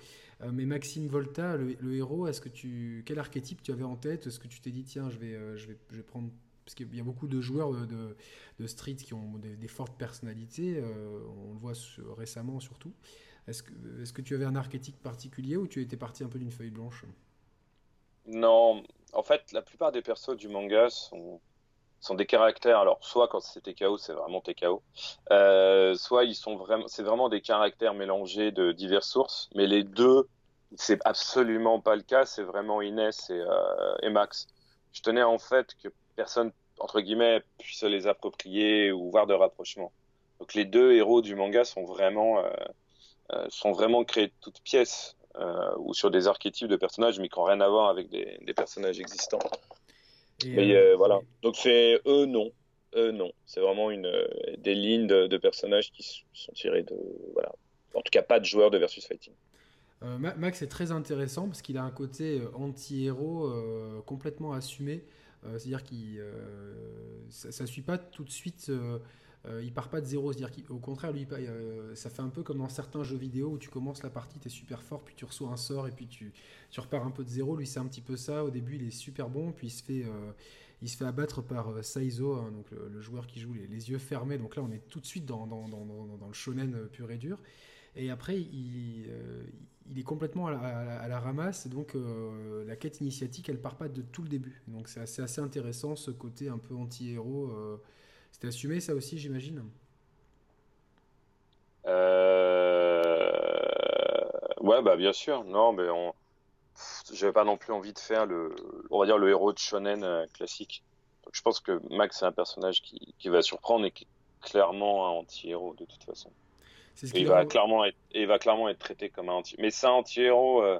mais Maxime Volta, le, héros, est-ce que tu, quel archétype tu avais en tête? Est-ce que tu t'es dit, tiens, je vais, je vais, je vais prendre parce qu'il y a beaucoup de joueurs de, de, street qui ont des, fortes personnalités, euh, on le voit récemment surtout. Est-ce que, tu avais un archétype particulier ou tu étais parti un peu d'une feuille blanche? Non, en fait, la plupart des persos du manga sont, des caractères. Alors, soit quand c'est TKO, c'est vraiment TKO, euh, soit vraiment, c'est vraiment des caractères mélangés de diverses sources, mais les deux, c'est absolument pas le cas. C'est vraiment Inès et, euh, et Max. Je tenais en fait que personne, entre guillemets, puisse les approprier ou voir de rapprochement. Donc les deux héros du manga sont vraiment, euh, euh, sont vraiment créés de toutes pièces euh, ou sur des archétypes de personnages, mais qui n'ont rien à voir avec des, personnages existants. mais voilà. Donc c'est eux non, eux non. C'est vraiment une des lignes de, personnages qui sont tirés de voilà. En tout cas, pas de joueurs de versus fighting. Max est très intéressant parce qu'il a un côté anti-héros complètement assumé. Euh, c'est-à-dire qu'il euh, ça, ne suit pas tout de suite euh, il part pas de zéro. C'est-à-dire qu'au contraire, lui, ça fait un peu comme dans certains jeux vidéo où tu commences la partie, tu es super fort, puis tu reçois un sort et puis tu, tu repars un peu de zéro. Lui, c'est un petit peu ça. Au début, il est super bon, puis il se fait, il se fait abattre par Saizo, hein, donc le, joueur qui joue les, yeux fermés. Donc là, on est tout de suite dans, dans, dans, dans le shonen pur et dur. Et après, il, il est complètement à la, ramasse, donc euh, la quête initiatique, elle part pas de tout le début. Donc c'est assez, intéressant ce côté un peu anti-héros. Euh. C'était assumé ça aussi, j'imagine? Euh... Ouais, bah bien sûr. Non, mais on... j'avais pas non plus envie de faire le, on va dire le héros de shonen euh, classique. Donc je pense que Max c'est un personnage qui, qui va surprendre et qui est clairement un anti-héros de toute façon il, va clairement être, il va clairement être traité comme un anti. Mais c'est un anti-héros, euh,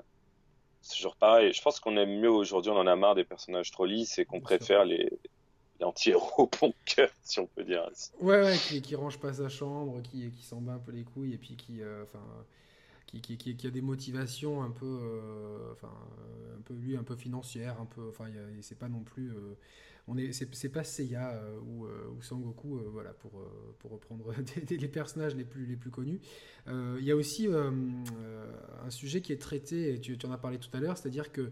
c'est toujours pareil. Je pense qu'on aime mieux aujourd'hui, on en a marre des personnages trop lisses et qu'on préfère les, les anti-héros bon cœur, si on peut dire ainsi. Ouais, ouais, qui, qui range pas sa chambre, qui, qui s'en bat un peu les couilles et puis qui, euh, qui, qui, qui, a des motivations un peu, euh, enfin, un peu lui, un peu financières, un peu, enfin, c'est pas non plus, on est, c'est, pas Seiya euh, ou, euh, ou, Sangoku, euh, voilà, pour, pour reprendre les personnages les plus, les plus connus. Il y a aussi un sujet qui est traité, tu, en as parlé tout à l'heure, c'est-à-dire que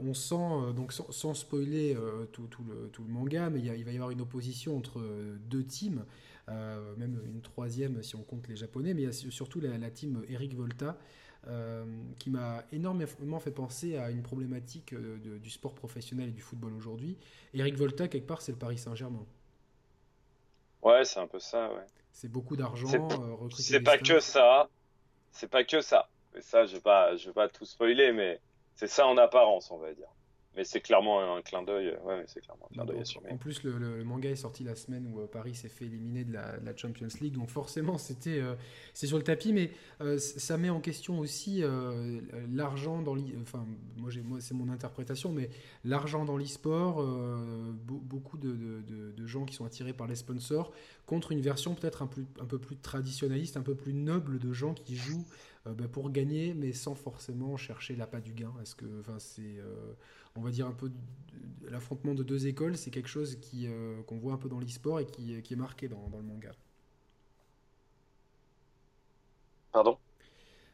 on sent, donc sans, spoiler tout, le, tout, le, manga, mais il, va y avoir une opposition entre deux teams. même une troisième si on compte les japonais, mais il y a surtout la, team Eric Volta qui m'a énormément fait penser à une problématique euh, du sport professionnel et du football aujourd'hui. Eric Volta, quelque part, c'est le Paris Saint-Germain. Ouais, c'est un peu ça, ouais. C'est beaucoup d'argent. C'est euh, pas que ça. C'est pas que ça. Mais ça, je vais pas, je vais pas tout spoiler, mais c'est ça en apparence, on va dire. Mais c'est clairement un clin d'œil. Ouais, c'est clairement un clin d'œil En plus, le, manga est sorti la semaine où euh, Paris s'est fait éliminer de la, Champions League, donc forcément, c'était euh, c'est sur le tapis, mais euh, ça met en question aussi l'argent dans enfin moi, moi c'est mon interprétation, mais l'argent dans l'e-sport, beaucoup de, de, de, gens qui sont attirés par les sponsors contre une version peut-être un, un peu plus traditionnaliste, un peu plus noble de gens qui jouent bah, pour gagner, mais sans forcément chercher l'appât du gain. Est-ce que, enfin, c'est on va dire un peu l'affrontement de deux écoles, c'est quelque chose qui, euh, qu'on voit un peu dans l'e-sport et qui, est marqué dans, le manga. Pardon?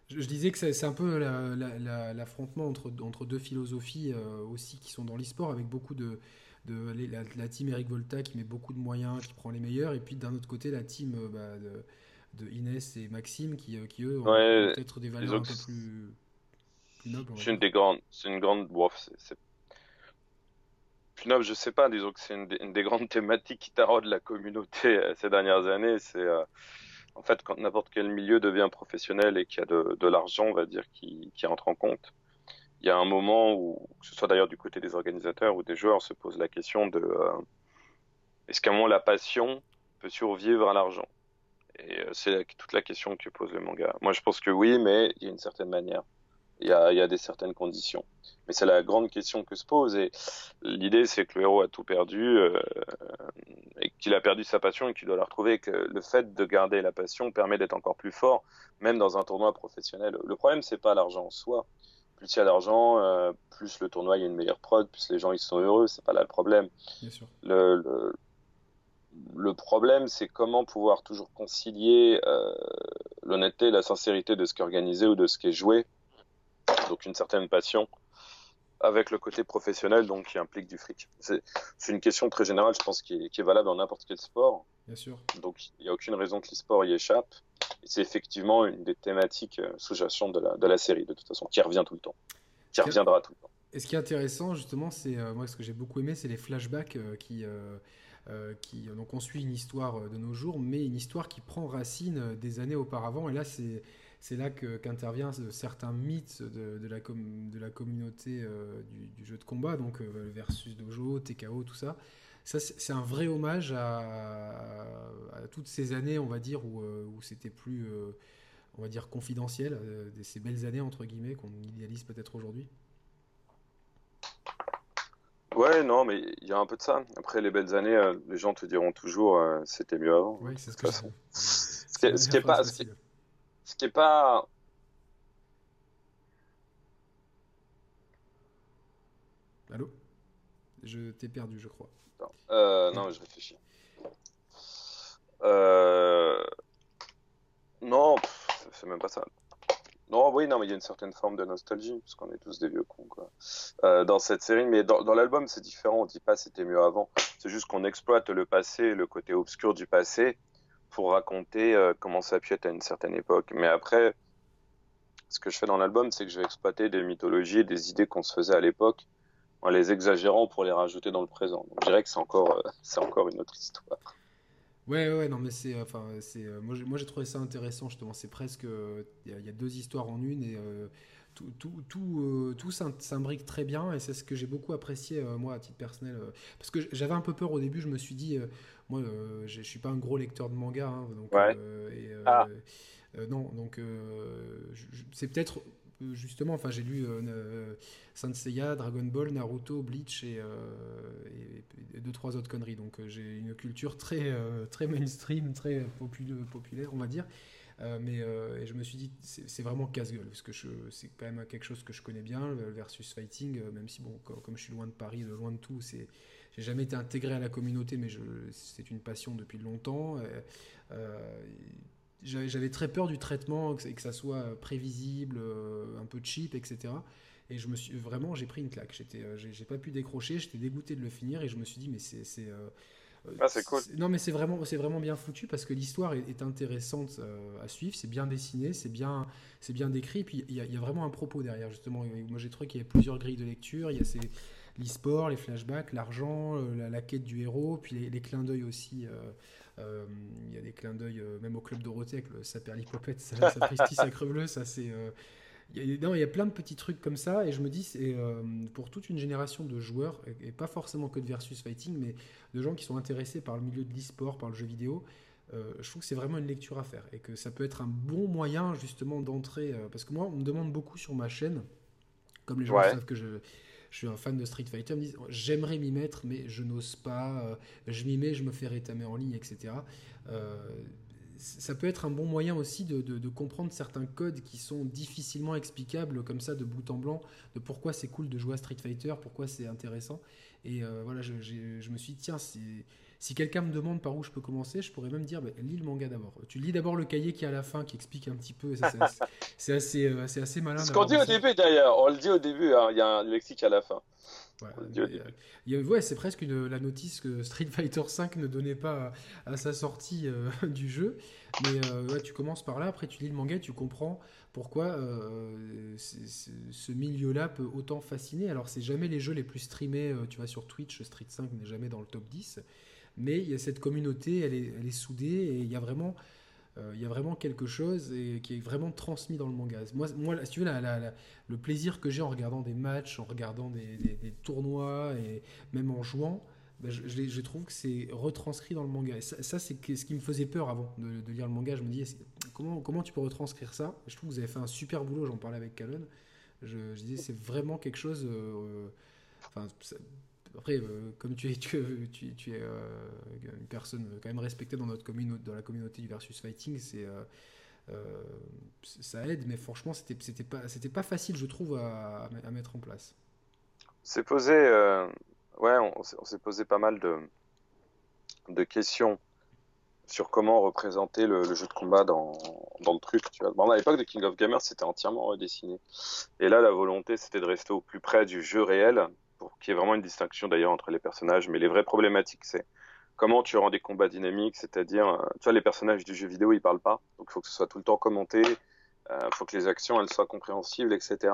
Je, disais que c'est un peu l'affrontement entre, entre deux philosophies euh, aussi qui sont dans l'e-sport avec beaucoup de, de la, team Eric Volta qui met beaucoup de moyens, qui prend les meilleurs, et puis d'un autre côté la team bah, de, de, Inès et Maxime qui, qui eux ont peut-être des valeurs un peu plus, nobles. C'est une des grandes, c'est une grande, c'est plus noble, je sais pas, disons que c'est une, des grandes thématiques qui taraude la communauté ces dernières années, c'est en fait, quand n'importe quel milieu devient professionnel et qu'il y a de, l'argent, on va dire, qui, qui, entre en compte, il y a un moment où, que ce soit d'ailleurs du côté des organisateurs ou des joueurs, se pose la question de euh, est-ce qu'à un moment la passion peut survivre à l'argent? Et euh, c'est toute la question que pose le manga. Moi, je pense que oui, mais il y a une certaine manière. Il y a, il y a des certaines conditions. Mais c'est la grande question que se pose. Et l'idée, c'est que le héros a tout perdu euh, et qu'il a perdu sa passion et qu'il doit la retrouver. que le fait de garder la passion permet d'être encore plus fort, même dans un tournoi professionnel. Le problème, c'est pas l'argent en soi. Plus il y a d'argent, euh, plus le tournoi il y a une meilleure prod, plus les gens ils sont heureux. C'est pas là le problème. Bien sûr. Le, le, le problème, c'est comment pouvoir toujours concilier euh, l'honnêteté, la sincérité de ce qui est organisé ou de ce qui est joué donc une certaine passion, avec le côté professionnel, donc qui implique du fric. C'est une question très générale, je pense, qui est, valable dans n'importe quel sport. Bien sûr. Donc il n'y a aucune raison que l'e-sport y échappe. C'est effectivement une des thématiques euh, sous-jacentes de la, de la série, de toute façon, qui revient tout le temps. Qui reviendra tout le temps. Et ce qui est intéressant, justement, c'est euh, moi ce que j'ai beaucoup aimé, c'est les flashbacks euh, qui, qui. donc on suit une histoire de nos jours, mais une histoire qui prend racine des années auparavant. Et là, c'est là qu'intervient certains mythes de, la, communauté euh, du, jeu de combat, donc euh, versus dojo, TKO, tout ça. Ça, c'est un vrai hommage à, toutes ces années, on va dire, où, euh, où c'était plus, on va dire, confidentiel, ces belles années, entre guillemets, qu'on idéalise peut-être aujourd'hui. Ouais, non, mais il y a un peu de ça. Après les belles années, les gens te diront toujours c'était mieux avant. Oui, c'est ce que je Ce qui est pas, ce qui est pas. Allô? Je t'ai perdu, je crois. Non, euh, non je réfléchis. Euh... Non, c'est même pas ça. Non, oui, non, mais il y a une certaine forme de nostalgie, parce qu'on est tous des vieux cons, quoi. Euh, dans cette série, mais dans, dans l'album, c'est différent. On dit pas c'était mieux avant. C'est juste qu'on exploite le passé, le côté obscur du passé, pour raconter euh, comment ça a à une certaine époque. Mais après, ce que je fais dans l'album, c'est que je vais exploiter des mythologies, des idées qu'on se faisait à l'époque, en les exagérant pour les rajouter dans le présent. Donc, je dirais que c'est encore, euh, c'est encore une autre histoire. Ouais, ouais, non, mais c'est, enfin, c'est, euh, moi, j'ai trouvé ça intéressant justement. C'est presque, il y, a deux histoires en une et tout, tout, tout, tout s'imbrique très bien et c'est ce que j'ai beaucoup apprécié moi à titre personnel. parce que j'avais un peu peur au début, je me suis dit, moi, euh, je suis pas un gros lecteur de manga, hein, donc, euh, et, ah. euh, non, donc c'est peut-être justement, enfin j'ai lu euh, Seiya, Dragon Ball, Naruto, Bleach et, deux trois autres conneries. Donc j'ai une culture très très mainstream, très populaire, on va dire. mais et je me suis dit c'est vraiment casse-gueule parce que c'est quand même quelque chose que je connais bien le versus fighting même si bon comme, je suis loin de Paris loin de tout c'est j'ai jamais été intégré à la communauté, mais c'est une passion depuis longtemps. Euh, euh, j'avais très peur du traitement, que, que ça soit prévisible, euh, un peu cheap, etc. Et je me suis vraiment, j'ai pris une claque. J'étais, j'ai pas pu décrocher, j'étais dégoûté de le finir et je me suis dit, mais c'est. Ah, c'est cool. Non, mais c'est vraiment, c'est vraiment bien foutu parce que l'histoire est, intéressante à suivre. C'est bien dessiné, c'est bien, c'est bien décrit. Puis il y, y, a vraiment un propos derrière, justement. Moi, j'ai trouvé qu'il y avait plusieurs grilles de lecture. Il y a ces, l'e-sport, les flashbacks, l'argent, euh, la, quête du héros, puis les, clins d'œil aussi. Euh, euh, il y a des clins d'œil même au club Dorothée avec le Saperlipopette, ça, ça ça creve ça c'est. Il y, a, il y a plein de petits trucs comme ça, et je me dis, c'est pour toute une génération de joueurs, et, pas forcément que de versus fighting, mais de gens qui sont intéressés par le milieu de l'e-sport, par le jeu vidéo, je trouve que c'est vraiment une lecture à faire, et que ça peut être un bon moyen justement d'entrer, parce que moi, on me demande beaucoup sur ma chaîne, comme les gens savent que je, je suis un fan de Street Fighter, me disent j'aimerais m'y mettre, mais je n'ose pas, euh, je m'y mets, je me fais rétamer en ligne, etc. Euh, ça peut être un bon moyen aussi de, comprendre certains codes qui sont difficilement explicables comme ça de bout en blanc, de pourquoi c'est cool de jouer à Street Fighter, pourquoi c'est intéressant. Et euh, voilà, je, je, me suis dit, tiens, c'est si quelqu'un me demande par où je peux commencer, je pourrais même dire bah, lis le manga d'abord. Tu lis d'abord le cahier qui est à la fin, qui explique un petit peu. C'est assez, euh, assez malin. Ce qu'on dit au début d'ailleurs, on le dit au début, hein, il y a un lexique à la fin. ouais, c'est presque une, la notice que Street Fighter V ne donnait pas à, sa sortie euh, du jeu. Mais ouais, tu commences par là, après tu lis le manga, tu comprends pourquoi ce milieu-là peut autant fasciner. Alors, c'est jamais les jeux les plus streamés, tu vois, sur Twitch, Street 5 n'est jamais dans le top 10. Mais il y a cette communauté, elle est, elle est soudée et il y a vraiment euh, il y a vraiment quelque chose et, qui est vraiment transmis dans le manga. Moi, moi si tu veux, le plaisir que j'ai en regardant des matchs, en regardant des, tournois et même en jouant, ben, je, trouve que c'est retranscrit dans le manga. Ça, c'est ce qui me faisait peur avant de, lire le manga. Je me disais, comment, comment tu peux retranscrire ça? Je trouve que vous avez fait un super boulot, j'en parlais avec Calonne. Je, disais, c'est vraiment quelque chose. Euh, après, euh, comme tu es, tu, es euh, une personne quand même respectée dans, notre communauté, dans la communauté du versus fighting, c'est euh, ça aide, mais franchement, c'était c'était pas facile, je trouve, à, mettre en place. C'est posé, ouais, on, s'est posé pas mal de questions sur comment représenter le, jeu de combat dans, le truc. Bon, à l'époque de King of Gamers, c'était entièrement redessiné. Et là, la volonté, c'était de rester au plus près du jeu réel pour qu'il y ait vraiment une distinction d'ailleurs entre les personnages. Mais les vraies problématiques, c'est comment tu rends des combats dynamiques, c'est-à-dire, euh, tu vois, les personnages du jeu vidéo, ils parlent pas, donc il faut que ce soit tout le temps commenté, il euh, faut que les actions, elles soient compréhensibles, etc.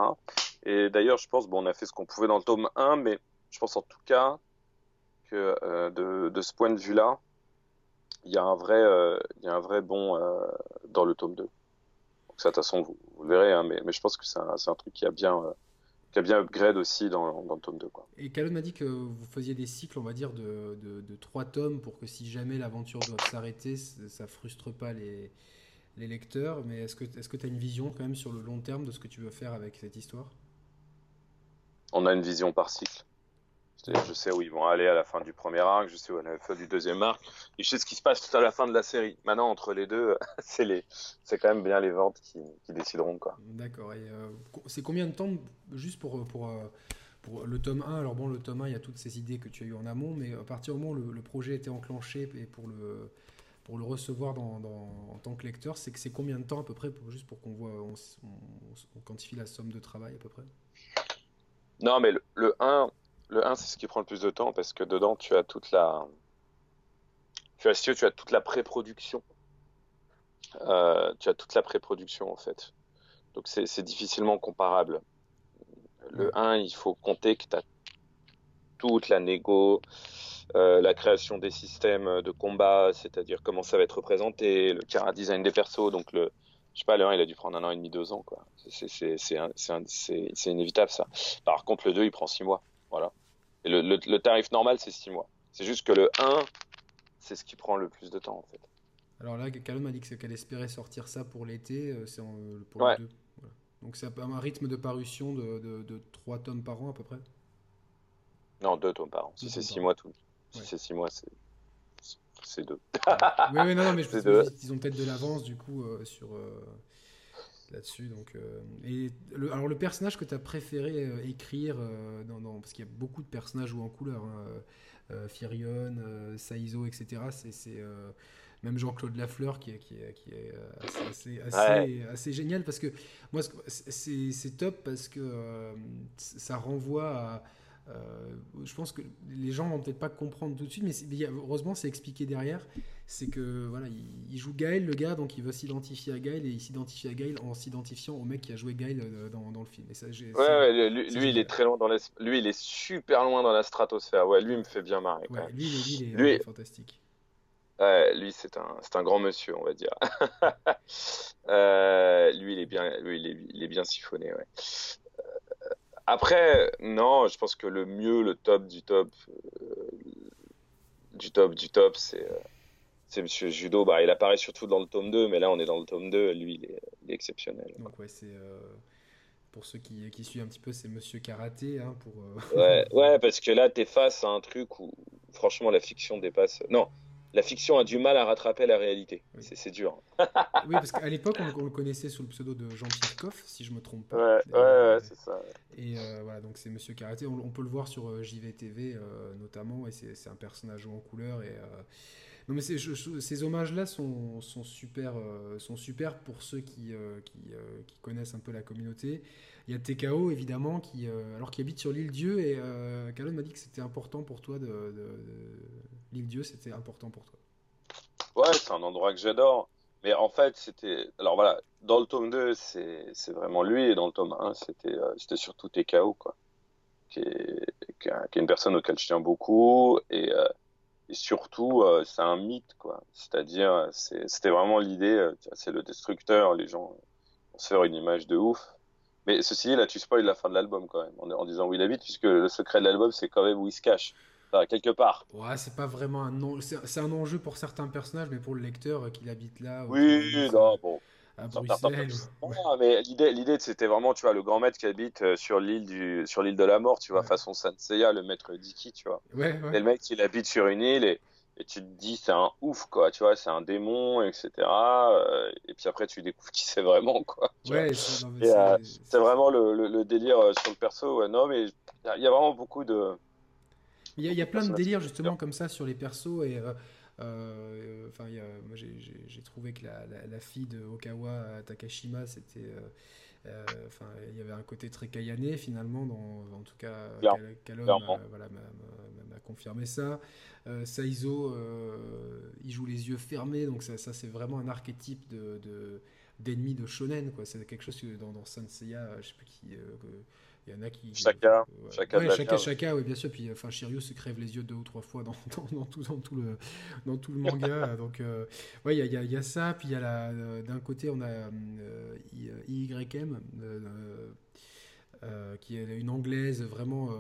Et d'ailleurs, je pense, bon, on a fait ce qu'on pouvait dans le tome 1, mais je pense en tout cas que euh, de, de, ce point de vue-là, il y a un vrai, il y a un vrai bon dans le tome 2. Donc ça, de toute façon, vous, le verrez, hein, mais, mais, je pense que c'est un, un, truc qui a bien qui a bien upgrade aussi dans, dans le tome 2. Quoi. Et Calon m'a dit que vous faisiez des cycles, on va dire, de, de, de 3 tomes pour que si jamais l'aventure doit s'arrêter, ça frustre pas les, les lecteurs. Mais est-ce que tu est as une vision quand même sur le long terme de ce que tu veux faire avec cette histoire? On a une vision par cycle. Je sais où ils vont aller à la fin du premier arc, je sais où à la fin du deuxième arc, et je sais ce qui se passe tout à la fin de la série. Maintenant, entre les deux, c'est les, c'est quand même bien les ventes qui, qui décideront quoi. D'accord. Et euh, c'est combien de temps juste pour pour euh, pour le tome 1 Alors bon, le tome 1, il y a toutes ces idées que tu as eues en amont, mais à partir du moment où le, projet était enclenché et pour le pour le recevoir dans, en tant que lecteur, c'est que c'est combien de temps à peu près, pour, juste pour qu'on voit, on, on, quantifie la somme de travail à peu près? Non, mais le, le 1, le 1, c'est ce qui prend le plus de temps parce que dedans, tu as toute la. Tu as, tu as toute la pré-production. Euh, tu as toute la pré-production en fait. Donc c'est difficilement comparable. Le 1, il faut compter que tu as toute la négo, euh, la création des systèmes de combat, c'est-à-dire comment ça va être représenté, le cara design des persos. Donc le, je sais pas, le 1, il a dû prendre un an et demi, deux ans, quoi. C'est inévitable, ça. Par contre, le 2, il prend six mois. Voilà le, tarif normal, c'est 6 mois. C'est juste que le 1, c'est ce qui prend le plus de temps, en fait. Alors là, Calum m'a dit qu'elle espérait sortir ça pour l'été, euh, c'est euh, pour le 2. Donc c'est un rythme de parution de, de, 3 tomes par an à peu près? Non, 2 tomes par an. Si c'est 6 mois, tout. Si c'est 6 mois, c'est c'est 2. oui, oui, non, non, mais je pense qu'ils ont peut-être de l'avance du coup euh, sur, là-dessus. Donc, euh, et le, alors le personnage que tu as préféré euh, écrire, euh, dans, parce qu'il y a beaucoup de personnages joués en couleur, hein, Firion, Saizo, etc. C'est même Jean-Claude Lafleur qui est, qui est, qui est assez, assez, assez, génial parce que moi c'est top parce que ça renvoie à euh, je pense que les gens vont peut-être pas comprendre tout de suite, mais, heureusement c'est expliqué derrière. C'est que voilà, il, joue Gaël, le gars, donc il veut s'identifier à Gaël et il s'identifie à Gaël en s'identifiant au mec qui a joué Gaël euh, dans, dans le film. Et ça, ouais, lui, il est très loin dans la, lui, il est super loin dans la stratosphère. Ouais, lui il me fait bien marrer. lui, il est, fantastique. Ouais, lui, c'est un, un grand monsieur, on va dire. euh, lui, il est bien, lui, il est, il est bien siphonné, ouais. Après, non, je pense que le mieux, le top du top, euh, du top du top, c'est euh, c'est Monsieur Judo. Bah, il apparaît surtout dans le tome 2, mais là, on est dans le tome 2. Lui, il est, exceptionnel. Donc, ouais, c'est. Euh, pour ceux qui, qui, suivent un petit peu, c'est Monsieur Karaté. Hein, pour, ouais, ouais, parce que là, t'es face à un truc où, franchement, la fiction dépasse. Non, la fiction a du mal à rattraper la réalité. C'est dur. oui, parce qu'à l'époque, on, le connaissait sous le pseudo de Jean-Pierre Coff, si je me trompe pas. Ouais, ouais, c'est ça. Et euh, voilà, donc c'est Monsieur Karaté. On, peut le voir sur euh, JVTV euh, notamment, et c'est un personnage en couleur. Et Non, mais ces hommages-là sont, sont, super, sont super pour ceux qui, qui, qui, connaissent un peu la communauté. Il y a TKO, évidemment, qui, alors qui habite sur l'île Dieu, et euh, m'a dit que c'était important pour toi, de, l'île Dieu, c'était important pour toi. Ouais, c'est un endroit que j'adore. Mais en fait, c'était. Alors voilà, dans le tome 2, c'est vraiment lui, et dans le tome 1, c'était euh, c'était surtout TKO, quoi. Qui est, qui, est, une personne auquel je tiens beaucoup, et, euh, surtout, euh, c'est un mythe, quoi. C'est-à-dire, c'était vraiment l'idée, c'est le destructeur, les gens vont se faire une image de ouf. Mais ceci dit, là, tu spoil la fin de l'album, quand même, en, en, disant où il habite, puisque le secret de l'album, c'est quand même où il se cache quelque part. Ouais, c'est pas vraiment un c'est un enjeu pour certains personnages, mais pour le lecteur qui habite là. Oui, non, bon. À Bruxelles. mais l'idée, l'idée, c'était vraiment, tu vois, le grand maître qui habite euh, sur l'île du, sur l'île de la mort, tu vois, façon Sanseiya, le maître Diki, tu vois. Ouais, Et le mec, il habite sur une île et, et tu te dis, c'est un ouf, quoi, tu vois, c'est un démon, etc. Euh, et puis après, tu découvres qui c'est vraiment, quoi. Ouais, euh, c'est, vraiment le, le, délire sur le perso. non, mais il y a vraiment beaucoup de, il y, a, plein de délires justement comme ça sur les persos et euh, euh, enfin, moi j'ai trouvé que la, fille de Okawa Takashima, c'était, euh, enfin, il y avait un côté très Kayane finalement, dans, en tout cas, Kalon m'a confirmé ça. Saizo, il joue les yeux fermés, donc ça, ça c'est vraiment un archétype de, d'ennemi de, shonen, quoi. C'est quelque chose que dans, dans Seiya, je sais plus qui. Il y en a qui. Chacun. Chacun, ouais, chacun, chacun, oui, bien sûr. Puis, enfin, Shiryu se crève les yeux deux ou trois fois dans, dans, dans, tout, dans tout, le, dans tout le manga. donc, euh, ouais, il y a, y a, ça. Puis, il y a la, euh, d'un côté, on a euh, IYM. Euh, qui est une anglaise vraiment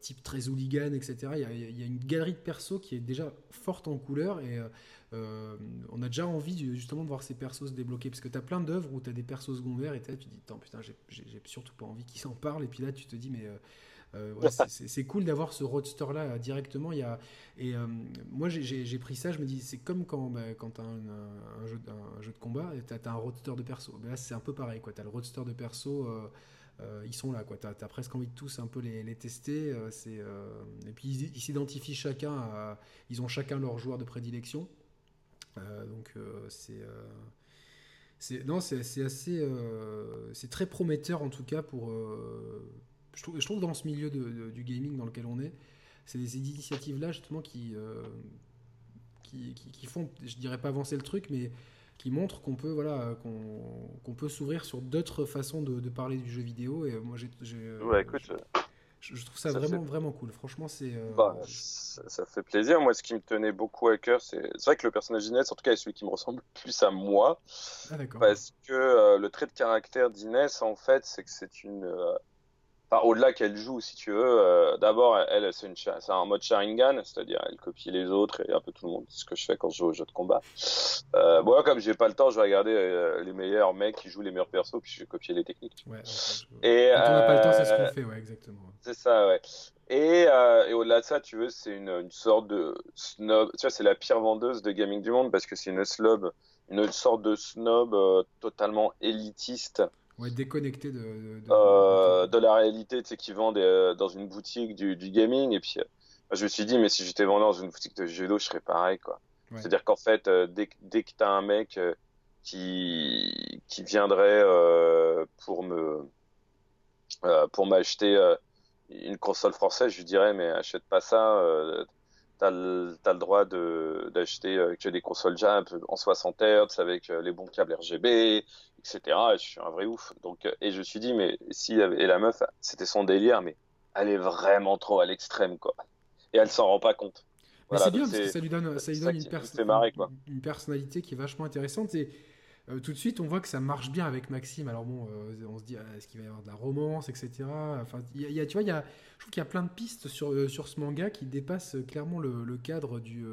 type très hooligan, etc. Il y, a, une galerie de persos qui est déjà forte en couleur et euh, on a déjà envie justement de voir ces persos se débloquer. Parce que tu as plein d'œuvres où tu as des persos secondaires et tu te dis putain j'ai surtout pas envie qu'ils s'en parlent. Et puis là tu te dis mais euh, euh, c'est cool d'avoir ce roadster là directement. Il y a, et moi j'ai pris ça je me dis c'est comme quand, bah, quand tu as un, jeu, de combat tu as, un roadster de perso. Ben là c'est un peu pareil tu as le roadster de perso ils sont là, quoi. T'as as presque envie de tous un peu les, tester. c'est et puis ils s'identifient chacun, ils ont chacun leur joueur de prédilection. Euh, donc euh, c'est non assez euh, c'est très prometteur en tout cas pour je trouve, je dans ce milieu du gaming dans lequel on est c'est des initiatives là justement qui, qui, qui, font je dirais pas avancer le truc mais qui montrent qu'on peut voilà qu'on peut s'ouvrir sur d'autres façons de, de, parler du jeu vidéo et moi j'ai ouais écoute je, trouve ça, vraiment, vraiment cool. Franchement, c'est. Euh, bah, ça, fait plaisir. Moi, ce qui me tenait beaucoup à cœur, c'est vrai que le personnage d'Inès, en tout cas, est celui qui me ressemble plus à moi. Ah, parce que euh, le trait de caractère d'Inès, en fait, c'est que c'est une. Euh, au-delà qu'elle joue, si tu veux, euh, d'abord, elle, c'est, un mode Sharingan, c'est-à-dire elle copie les autres et un peu tout le monde, c'est ce que je fais quand je joue aux jeux de combat. Euh, moi, comme j'ai pas le temps, je vais regarder euh, les meilleurs mecs qui jouent les meilleurs persos, puis je vais copier les techniques. Ouais, et, quand on n'a pas le temps, c'est ce qu'on fait, ouais, exactement. C'est ça, ouais. Et, et au-delà de ça, tu veux, c'est une, une sorte de snob, tu vois, c'est la pire vendeuse de gaming du monde parce que c'est une snob, une sorte de snob totalement élitiste Ouais, déconnecté de, de, de, euh, de la réalité, tu sais, qui vend euh, dans une boutique du, du gaming. Et puis, euh, je me suis dit, mais si j'étais vendeur dans une boutique de judo, je serais pareil, quoi. C'est-à-dire qu'en fait, dès, dès que t'as un mec qui, qui viendrait pour me, pour m'acheter une console française, je lui dirais, mais achète pas ça. T'as le, as le droit d'acheter que des consoles jump en 60 Hz avec les bons câbles RGB, etc. je suis un vrai ouf. Donc, euh, et je me suis dit, mais si et la meuf, c'était son délire, mais elle est vraiment trop à l'extrême, quoi. Et elle s'en rend pas compte. c'est bien parce que ça lui donne, ça lui donne une, personnalité qui est vachement intéressante et euh, tout de suite on voit que ça marche bien avec Maxime. Alors bon, euh, on se dit est-ce qu'il va y avoir de la romance, etc. Enfin, y a, tu vois, y a, je trouve qu'il y a plein de pistes sur, sur ce manga qui dépassent clairement le, cadre du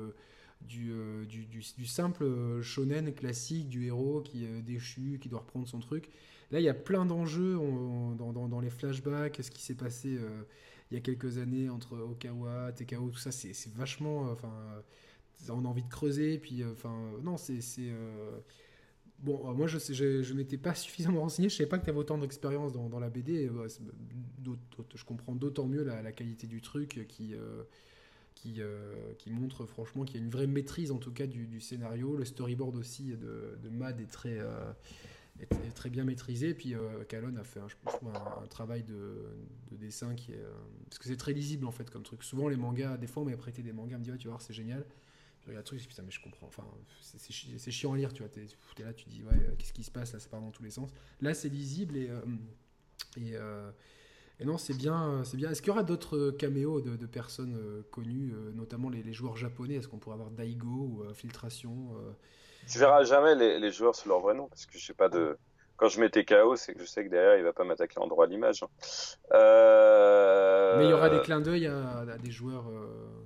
euh, du, du, simple shonen classique du héros qui est déchu, qui doit reprendre son truc. Là, il y a plein d'enjeux dans, dans, les flashbacks, ce qui s'est passé euh, il y a quelques années entre Okawa, TKO, tout ça, c'est vachement. Euh, enfin, on a envie de creuser, puis enfin, non, c'est. Bon, moi je, je, m'étais pas suffisamment renseigné, je savais pas que tu avais autant d'expérience dans, dans, la BD. je comprends d'autant mieux la, qualité du truc qui, qui, qui montre franchement qu'il y a une vraie maîtrise en tout cas du, scénario. Le storyboard aussi de, de Mad est très, est, très bien maîtrisé. Puis euh, Calonne a fait, un, je trouve, un, travail de, dessin qui est. Euh, parce que c'est très lisible en fait comme truc. Souvent, les mangas, des fois, on m'a prêté des mangas, on me dit, tu vois, c'est génial. Je regarde le truc, je dis, putain, mais je comprends. Enfin, c'est chiant à lire, tu vois. T'es es là, tu dis, ouais, euh, qu'est-ce qui se passe là Ça part dans tous les sens. Là, c'est lisible et. et et non, c'est bien, c'est bien. Est-ce qu'il y aura d'autres caméos de, personnes connues, notamment les, joueurs japonais? Est-ce qu'on pourrait avoir Daigo ou Filtration tu verras jamais les, les, joueurs sous leur vrai nom parce que je sais pas de. Quand je mettais KO, c'est que je sais que derrière il va pas m'attaquer en droit à l'image. Hein. Euh... Mais il y aura des clins d'œil à, des joueurs. Euh,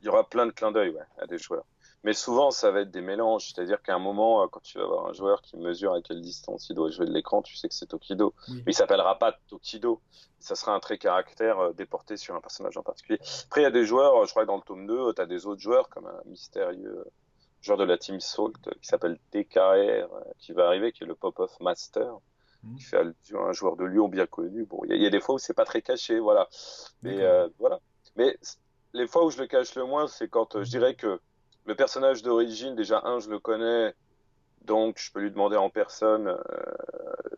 il y aura plein de clins d'œil ouais, à des joueurs. Mais souvent, ça va être des mélanges. C'est-à-dire qu'à un moment, euh, quand tu vas avoir un joueur qui mesure à quelle distance il doit jouer de l'écran, tu sais que c'est Tokido. Mais il s'appellera pas Tokido. Ça sera un trait caractère euh, déporté sur un personnage en particulier. Après, il y a des joueurs, euh, je crois que dans le tome 2, tu as des autres joueurs, comme un mystérieux joueur de la Team Salt qui s'appelle TKR, qui va arriver, qui est le Pop-Off Master. Mmh. qui fait un joueur de Lyon bien connu. Bon, il y, a des fois où c'est pas très caché, voilà. Mais voilà. Mais les fois où je le cache le moins, c'est quand je dirais que le personnage d'origine, déjà, un, je le connais, donc je peux lui demander en personne euh,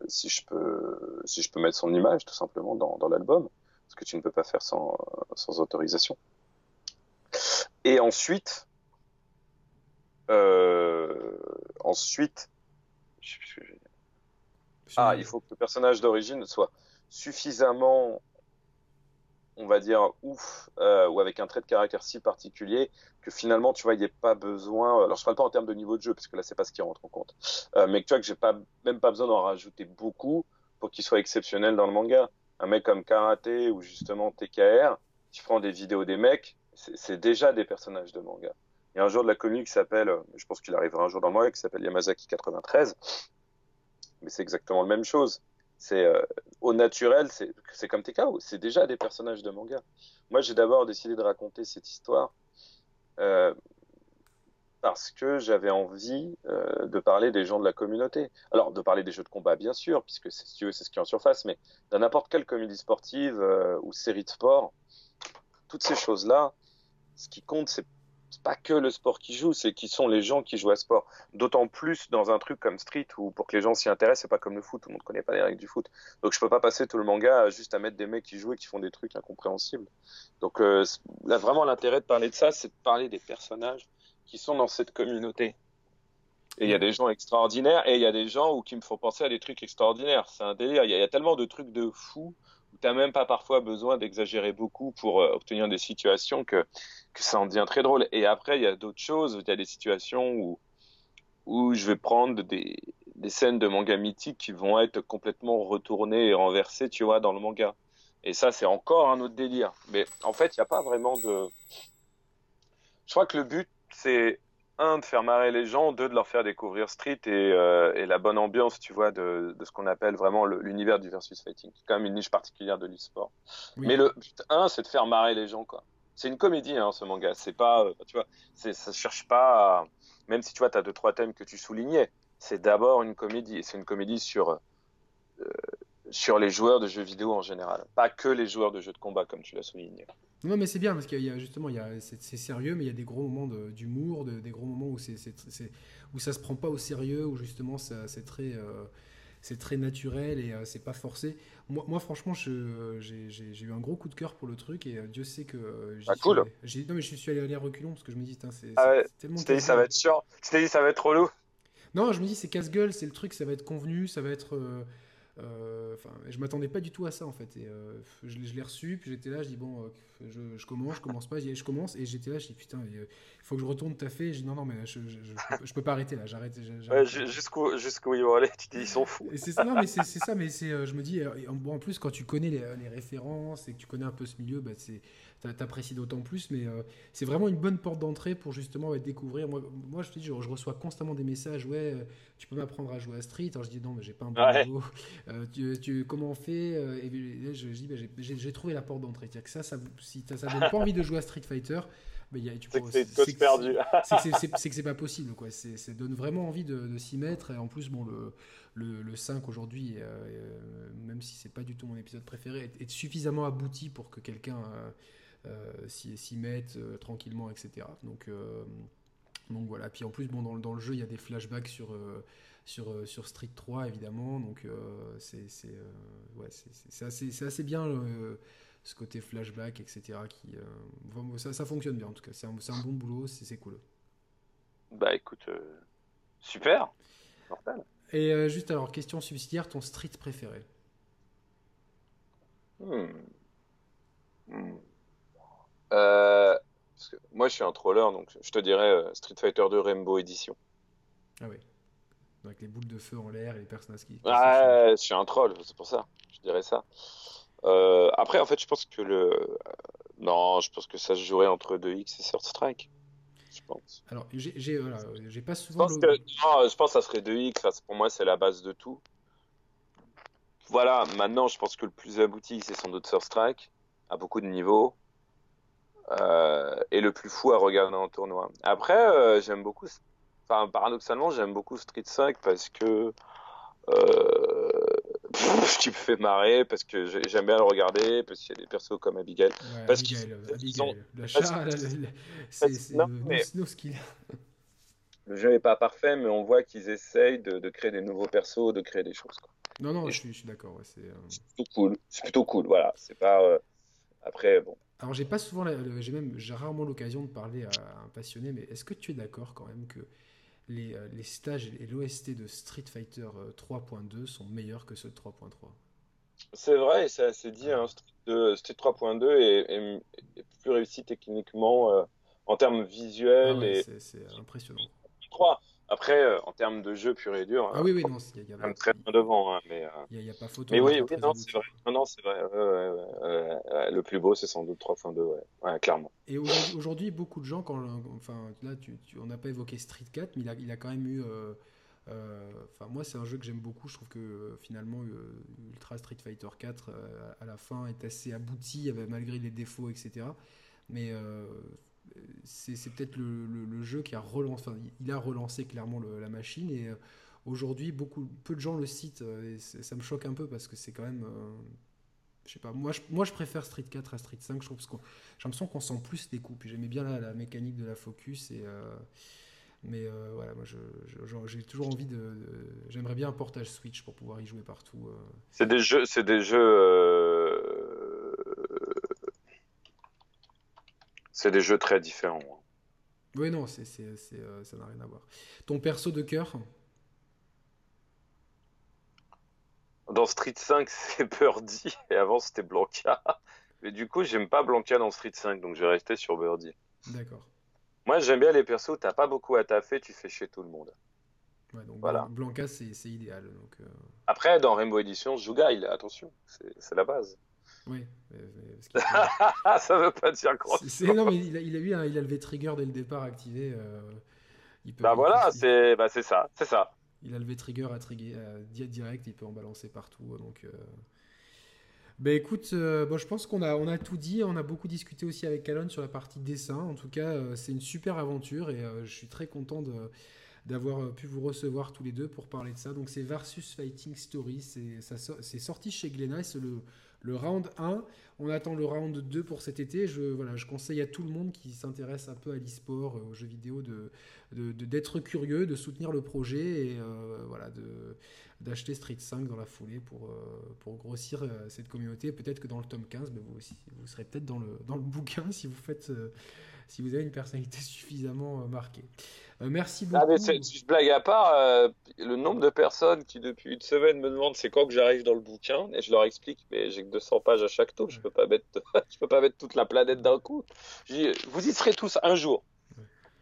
si, je peux, si je peux mettre son image, tout simplement, dans, dans l'album, ce que tu ne peux pas faire sans, sans autorisation. Et ensuite, euh, ensuite, je sais plus ce que je vais dire. Ah, il faut que le personnage d'origine soit suffisamment on va dire, ouf, euh, ou avec un trait de caractère si particulier que finalement, tu vois, il n'y ait pas besoin. Alors, je parle pas en termes de niveau de jeu, parce que là, c'est pas ce qui rentre en compte. Euh, mais que tu vois que j'ai pas, même pas besoin d'en rajouter beaucoup pour qu'il soit exceptionnel dans le manga. Un mec comme Karate ou justement TKR, tu prends des vidéos des mecs, c'est déjà des personnages de manga. Il y a un jour de la commune qui s'appelle, euh, je pense qu'il arrivera un jour dans le manga, qui s'appelle Yamazaki 93. Mais c'est exactement la même chose c'est euh, au naturel, c'est comme TKO, c'est déjà des personnages de manga. Moi, j'ai d'abord décidé de raconter cette histoire euh, parce que j'avais envie euh, de parler des gens de la communauté. Alors, de parler des jeux de combat, bien sûr, puisque c'est ce qui est en surface, mais dans n'importe quelle comédie sportive ou série de sport, toutes ces choses-là, ce qui compte, c'est c'est pas que le sport qui joue, c'est qui sont les gens qui jouent à sport. D'autant plus dans un truc comme Street où pour que les gens s'y intéressent, c'est pas comme le foot, tout le monde connaît pas les règles du foot. Donc je peux pas passer tout le manga juste à mettre des mecs qui jouent et qui font des trucs incompréhensibles. Donc euh, là vraiment l'intérêt de parler de ça, c'est de parler des personnages qui sont dans cette communauté. Et il y a des gens extraordinaires et il y a des gens qui me font penser à des trucs extraordinaires. C'est un délire. Il y, a tellement de trucs de fous où t'as même pas parfois besoin d'exagérer beaucoup pour euh, obtenir des situations que ça en devient très drôle. Et après, il y a d'autres choses. Il y a des situations où, où je vais prendre des, des scènes de manga mythiques qui vont être complètement retournées et renversées, tu vois, dans le manga. Et ça, c'est encore un autre délire. Mais en fait, il n'y a pas vraiment de. Je crois que le but, c'est un de faire marrer les gens, deux de leur faire découvrir Street et, euh, et la bonne ambiance, tu vois, de, de ce qu'on appelle vraiment l'univers du versus fighting, qui est quand même une niche particulière de l'e-sport. Mais le but un, c'est de faire marrer les gens, quoi. C'est une comédie hein, ce manga. C'est pas euh, tu vois ça cherche pas à... même si tu vois tu as deux trois thèmes que tu soulignais c'est d'abord une comédie. Et c'est une comédie sur euh, sur les joueurs de jeux vidéo en général pas que les joueurs de jeux de combat comme tu l'as souligné non mais c'est bien parce qu'il y a justement il y a c'est sérieux mais il y a des gros moments d'humour de, des gros moments où c'est où ça se prend pas au sérieux où justement c'est très euh, c'est très naturel et euh, c'est pas forcé. Moi, moi franchement, j'ai eu un gros coup de cœur pour le truc et euh, Dieu sait que. Euh, ah, cool. non, mais je suis allé aller reculons parce que je me dis, c'est ah ouais. tellement. Tu t'es dit, ça va être chiant. Tu t'es dit, ça va être relou. Non, je me dis, c'est casse-gueule, c'est le truc, ça va être convenu, ça va être. Euh, enfin, je m'attendais pas du tout à ça en fait. Et euh, je, l'ai reçu, puis j'étais là, je dis bon, euh, je, commence, je commence pas, je, commence, et j'étais là, je dis putain, il faut que je retourne taffer. Je dis non, non, mais je, je, peux pas arrêter là, j'arrête. Ouais, jusqu'où jusqu'où ils vont aller, tu dis ils sont fous. c'est ça, non, mais c'est ça, mais c'est, je me dis, bon, en plus quand tu connais les, les, références et que tu connais un peu ce milieu, bah, c'est t'apprécies d'autant plus, mais euh, c'est vraiment une bonne porte d'entrée pour justement découvrir. Moi, moi je te dis, je, reçois constamment des messages, ouais, euh, tu peux m'apprendre à jouer à Street. Alors je dis non, mais j'ai pas un bon niveau. Euh, tu, comment on fait Et je, dis, bah, j'ai trouvé la porte d'entrée. Que ça, ça, si ça donne pas envie de jouer à Street Fighter, perdu. c'est que c'est pas possible, quoi. Ça donne vraiment envie de, s'y mettre. Et en plus, bon, le, le, 5 aujourd'hui, même si c'est pas du tout mon épisode préféré, est, suffisamment abouti pour que quelqu'un euh, s'y mette tranquillement, etc. Donc, donc voilà. Puis en plus, bon, dans, dans, le jeu, il y a des flashbacks sur sur, sur Street 3 évidemment donc c'est ouais, assez, assez, bien ce côté flashback, etc. Qui, euh, ça, ça, fonctionne bien en tout cas. C'est un, un, bon boulot, c'est cool. Bah écoute, euh, super. Et euh, juste alors, question subsidiaire, ton street préféré? Hmm. Hmm. Parce que moi je suis un troller, donc je te dirais Street Fighter 2 Rainbow Edition. Ah oui. Avec les boules de feu en l'air et les personnages qui. ouais, je suis un troll, c'est pour ça. Je dirais ça. Euh, après, en fait, je pense que le. Non, je pense que ça se jouerait entre 2X et Third Strike. Je pense. Alors, j'ai voilà, pas souvent. Je pense, que, non, je pense que ça serait 2X. pour moi, c'est la base de tout. Voilà, maintenant, je pense que le plus abouti, c'est sans doute Third Strike, à beaucoup de niveaux. Euh, et le plus fou à regarder en tournoi. Après, euh, j'aime beaucoup. Enfin, paradoxalement, j'aime beaucoup Street 5 parce que. Euh, qui me fait marrer parce que j'aime bien le regarder, parce qu'il y a des persos comme Abigail. parce Abigail, Abigail le chat, c'est. Le jeu n'est pas parfait, mais on voit qu'ils essayent de, de, créer des nouveaux persos, de créer des choses. Quoi. Non, non, je suis, je suis d'accord. Ouais, euh, c'est plutôt cool. C'est plutôt cool, voilà. C'est pas. Euh... Après, bon. Alors, j'ai pas souvent. J'ai même j'ai rarement l'occasion de parler à un passionné, mais est-ce que tu es d'accord quand même que les, euh, les stages et l'OST de Street Fighter 3.2 euh, sont meilleurs que ceux de 3.3. C'est vrai, c'est assez dit. Hein, Street, 3.2 est, plus réussi techniquement euh, en termes visuels. Ah et... C'est impressionnant. 3. Après, euh, en termes de jeu pur et dur, ah oui, oui, non, il y, a, très bien devant, hein, mais il n'y a, pas photo. Mais oui, oui non, c'est vrai. Non, non, c'est vrai. Le plus beau, c'est sans doute 3.2, ouais. ouais, clairement. Et aujourd'hui, beaucoup de gens, quand, enfin, là, tu, on n'a pas évoqué Street 4, mais il a, quand même eu. Euh, euh, enfin, moi, c'est un jeu que j'aime beaucoup. Je trouve que finalement, Ultra Street Fighter 4 à la fin est assez abouti, malgré les défauts, etc. Mais c'est peut-être le, jeu qui a relancé, enfin, il a relancé clairement la machine et euh, aujourd'hui peu de gens le citent euh, et ça me choque un peu parce que c'est quand même euh, je sais pas moi je, moi je préfère Street 4 à Street 5 je trouve parce que j'ai l'impression qu'on sent plus des coups j'aimais bien la, mécanique de la focus et mais voilà moi j'ai toujours envie de, j'aimerais bien un portage Switch pour pouvoir y jouer partout c'est des jeux c'est des jeux c'est des jeux très différents. Hein. Oui, non, c'est, euh, ça n'a rien à voir. Ton perso de cœur? Dans Street 5, c'est Birdie, et avant c'était Blanca. Mais du coup, j'aime pas Blanca dans Street 5, donc je vais rester sur Birdie. D'accord. Moi, j'aime bien les persos, t'as pas beaucoup à taffer, tu fais chez tout le monde. Ouais, donc voilà. Blanca, c'est, idéal. Donc, euh. Après, dans Rainbow Edition, joue Guile, attention, c'est la base. Oui. ça veut pas dire quoi. Non, mais il a, il a eu un, il a levé trigger dès le départ activé. Euh, il peut, bah voilà, c'est bah ça, c'est ça. Il a levé trigger à trigger direct, il peut en balancer partout. Donc, euh... bah écoute, euh, je pense qu'on a, tout dit. On a beaucoup discuté aussi avec Calonne sur la partie dessin. En tout cas, euh, c'est une super aventure et je suis très content d'avoir pu vous recevoir tous les deux pour parler de ça. Donc c'est Versus Fighting Story, c'est sorti chez Glénat, c'est le, le round 1. On attend le round 2 pour cet été. Je, voilà, je conseille à tout le monde qui s'intéresse un peu à l'e-sport, euh, aux jeux vidéo, de, d'être curieux, de soutenir le projet et euh, voilà, d'acheter Street 5 dans la foulée pour, euh, grossir cette communauté. Peut-être que dans le tome 15, ben, vous, serez peut-être dans le, dans le bouquin si vous faites si vous avez une personnalité suffisamment marquée. Euh, merci beaucoup. Ah, mais si je blague à part, euh, le nombre de personnes qui depuis une semaine me demandent c'est quand que j'arrive dans le bouquin et je leur explique mais j'ai que 200 pages à chaque tour, je peux pas mettre je peux pas mettre toute la planète d'un coup. vous y serez tous un jour.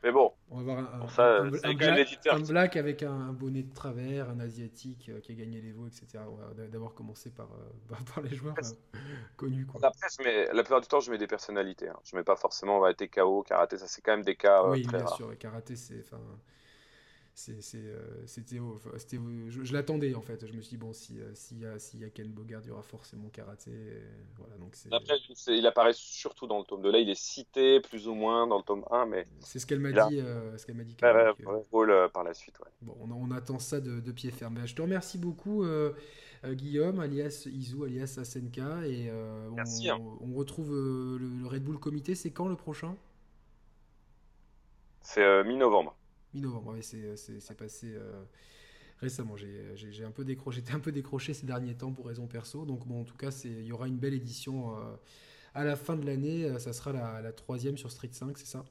Mais bon, on va avoir un, ça, un, un, black, avec un, bonnet de travers, un asiatique euh, qui a gagné les veaux, etc. D'avoir commencé par, euh, par, les joueurs euh, connus. Quoi. Après, mais la plupart du temps, je mets des personnalités. Hein. Je mets pas forcément va être KO, karaté, ça c'est quand même des cas. oui, bien sûr, karaté, c'est. Euh, c'était, je, l'attendais en fait. Je me suis dit, bon, s'il si y, a, si y a Ken Bogard, il y aura forcément karaté. voilà, donc Après, il apparaît surtout dans le tome 2. Là, il est cité plus ou moins dans le tome 1, mais. C'est ce qu'elle m'a dit. Euh, ce qu'elle m'a dit. rôle euh, par la suite, ouais. Bon, on, attend ça de, pied ferme. Ben, je te remercie beaucoup, Guillaume, alias Izu, alias Asenka. Et Merci, on, hein. on, retrouve le, Red Bull Comité. C'est quand le prochain? C'est mi-novembre mi-novembre. c'est passé euh, récemment. J'ai un peu décroché, j'étais un peu décroché ces derniers temps pour raison perso. Donc bon, en tout cas, il y aura une belle édition euh, à la fin de l'année. Euh, ça sera la, troisième sur Street 5, c'est ça?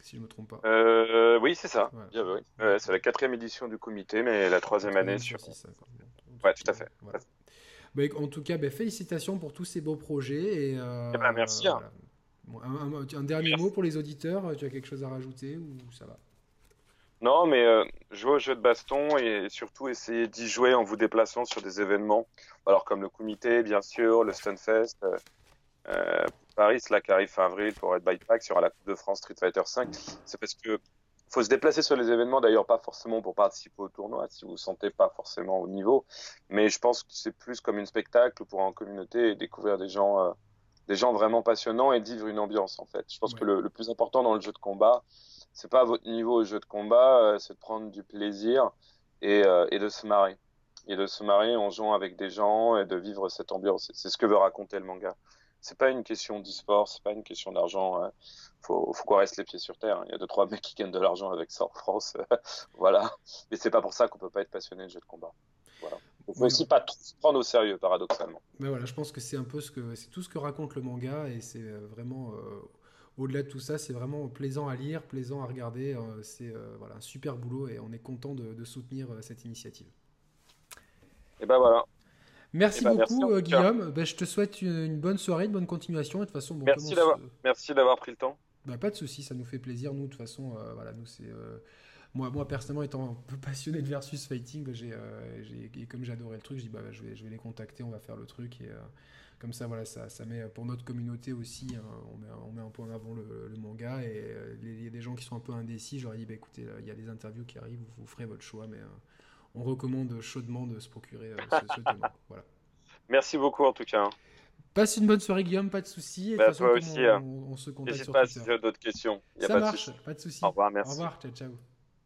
Si je me trompe pas. oui, c'est ça. c'est la quatrième édition du comité, mais la troisième année sur. ouais, tout à fait. Bah, en tout cas, bah, félicitations pour tous ces beaux projets. Et, eh ben, merci. Hein un, dernier mot pour les auditeurs Tu as quelque chose à rajouter ou ça va? Non, mais euh, jouer au jeu de baston et surtout essayer d'y jouer en vous déplaçant sur des événements. Alors comme le comité, bien sûr, le Stunfest, euh, euh, Paris, là qui arrive fin avril pour Red Bike Pack sur la Coupe de France Street Fighter 5. C'est parce que faut se déplacer sur les événements, d'ailleurs pas forcément pour participer au tournoi, si vous vous sentez pas forcément au niveau, mais je pense que c'est plus comme une spectacle pour en communauté et découvrir des gens des gens vraiment passionnants et vivre une ambiance en fait. Je pense que le, plus important dans le jeu de combat, c'est pas votre niveau au jeu de combat, euh, c'est de prendre du plaisir et, euh, et, de se marrer. Et de se marrer en jouant avec des gens et de vivre cette ambiance. C'est ce que veut raconter le manga. C'est pas une question d'e-sport, c'est pas une question d'argent. Hein. Faut, faut qu'on reste les pieds sur terre. Il y a deux trois mecs qui gagnent de l'argent avec ça en France, voilà. Mais c'est pas pour ça qu'on peut pas être passionné de jeu de combat. Voilà. Il faut aussi pas se prendre au sérieux, paradoxalement. Mais voilà, je pense que c'est un peu ce que c'est tout ce que raconte le manga et c'est euh, vraiment euh, au-delà de tout ça, c'est vraiment plaisant à lire, plaisant à regarder. Euh, c'est voilà un super boulot et on est content de, soutenir cette initiative. Et ben voilà. Merci eh ben, beaucoup Guillaume. Ben, je te souhaite une, bonne soirée, une bonne continuation. de toute façon, bon, merci d'avoir merci d'avoir pris le temps. Bah, pas de souci, ça nous fait plaisir. Nous, de toute façon, voilà, nous c'est moi, moi, personnellement, étant un peu passionné de versus fighting, bah, j'ai, euh, et comme j'adorais le truc, je dis bah, je, vais, je vais les contacter, on va faire le truc. Et euh, comme ça, voilà, ça, ça met pour notre communauté aussi, hein, on, met, on, met, un peu en avant le, manga. Et euh, il y a des gens qui sont un peu indécis, j'aurais dit bah, écoutez, il y a des interviews qui arrivent, vous, ferez votre choix, mais on recommande chaudement de se procurer ce, ce Voilà. Merci beaucoup en tout cas. Hein. Passe une bonne soirée, Guillaume, pas de soucis. Bah, toi aussi. On, hein. on, se contacte N'hésite pas si tu as d'autres questions. ça marche, pas de soucis. Au revoir, merci. Au revoir, ciao, ciao.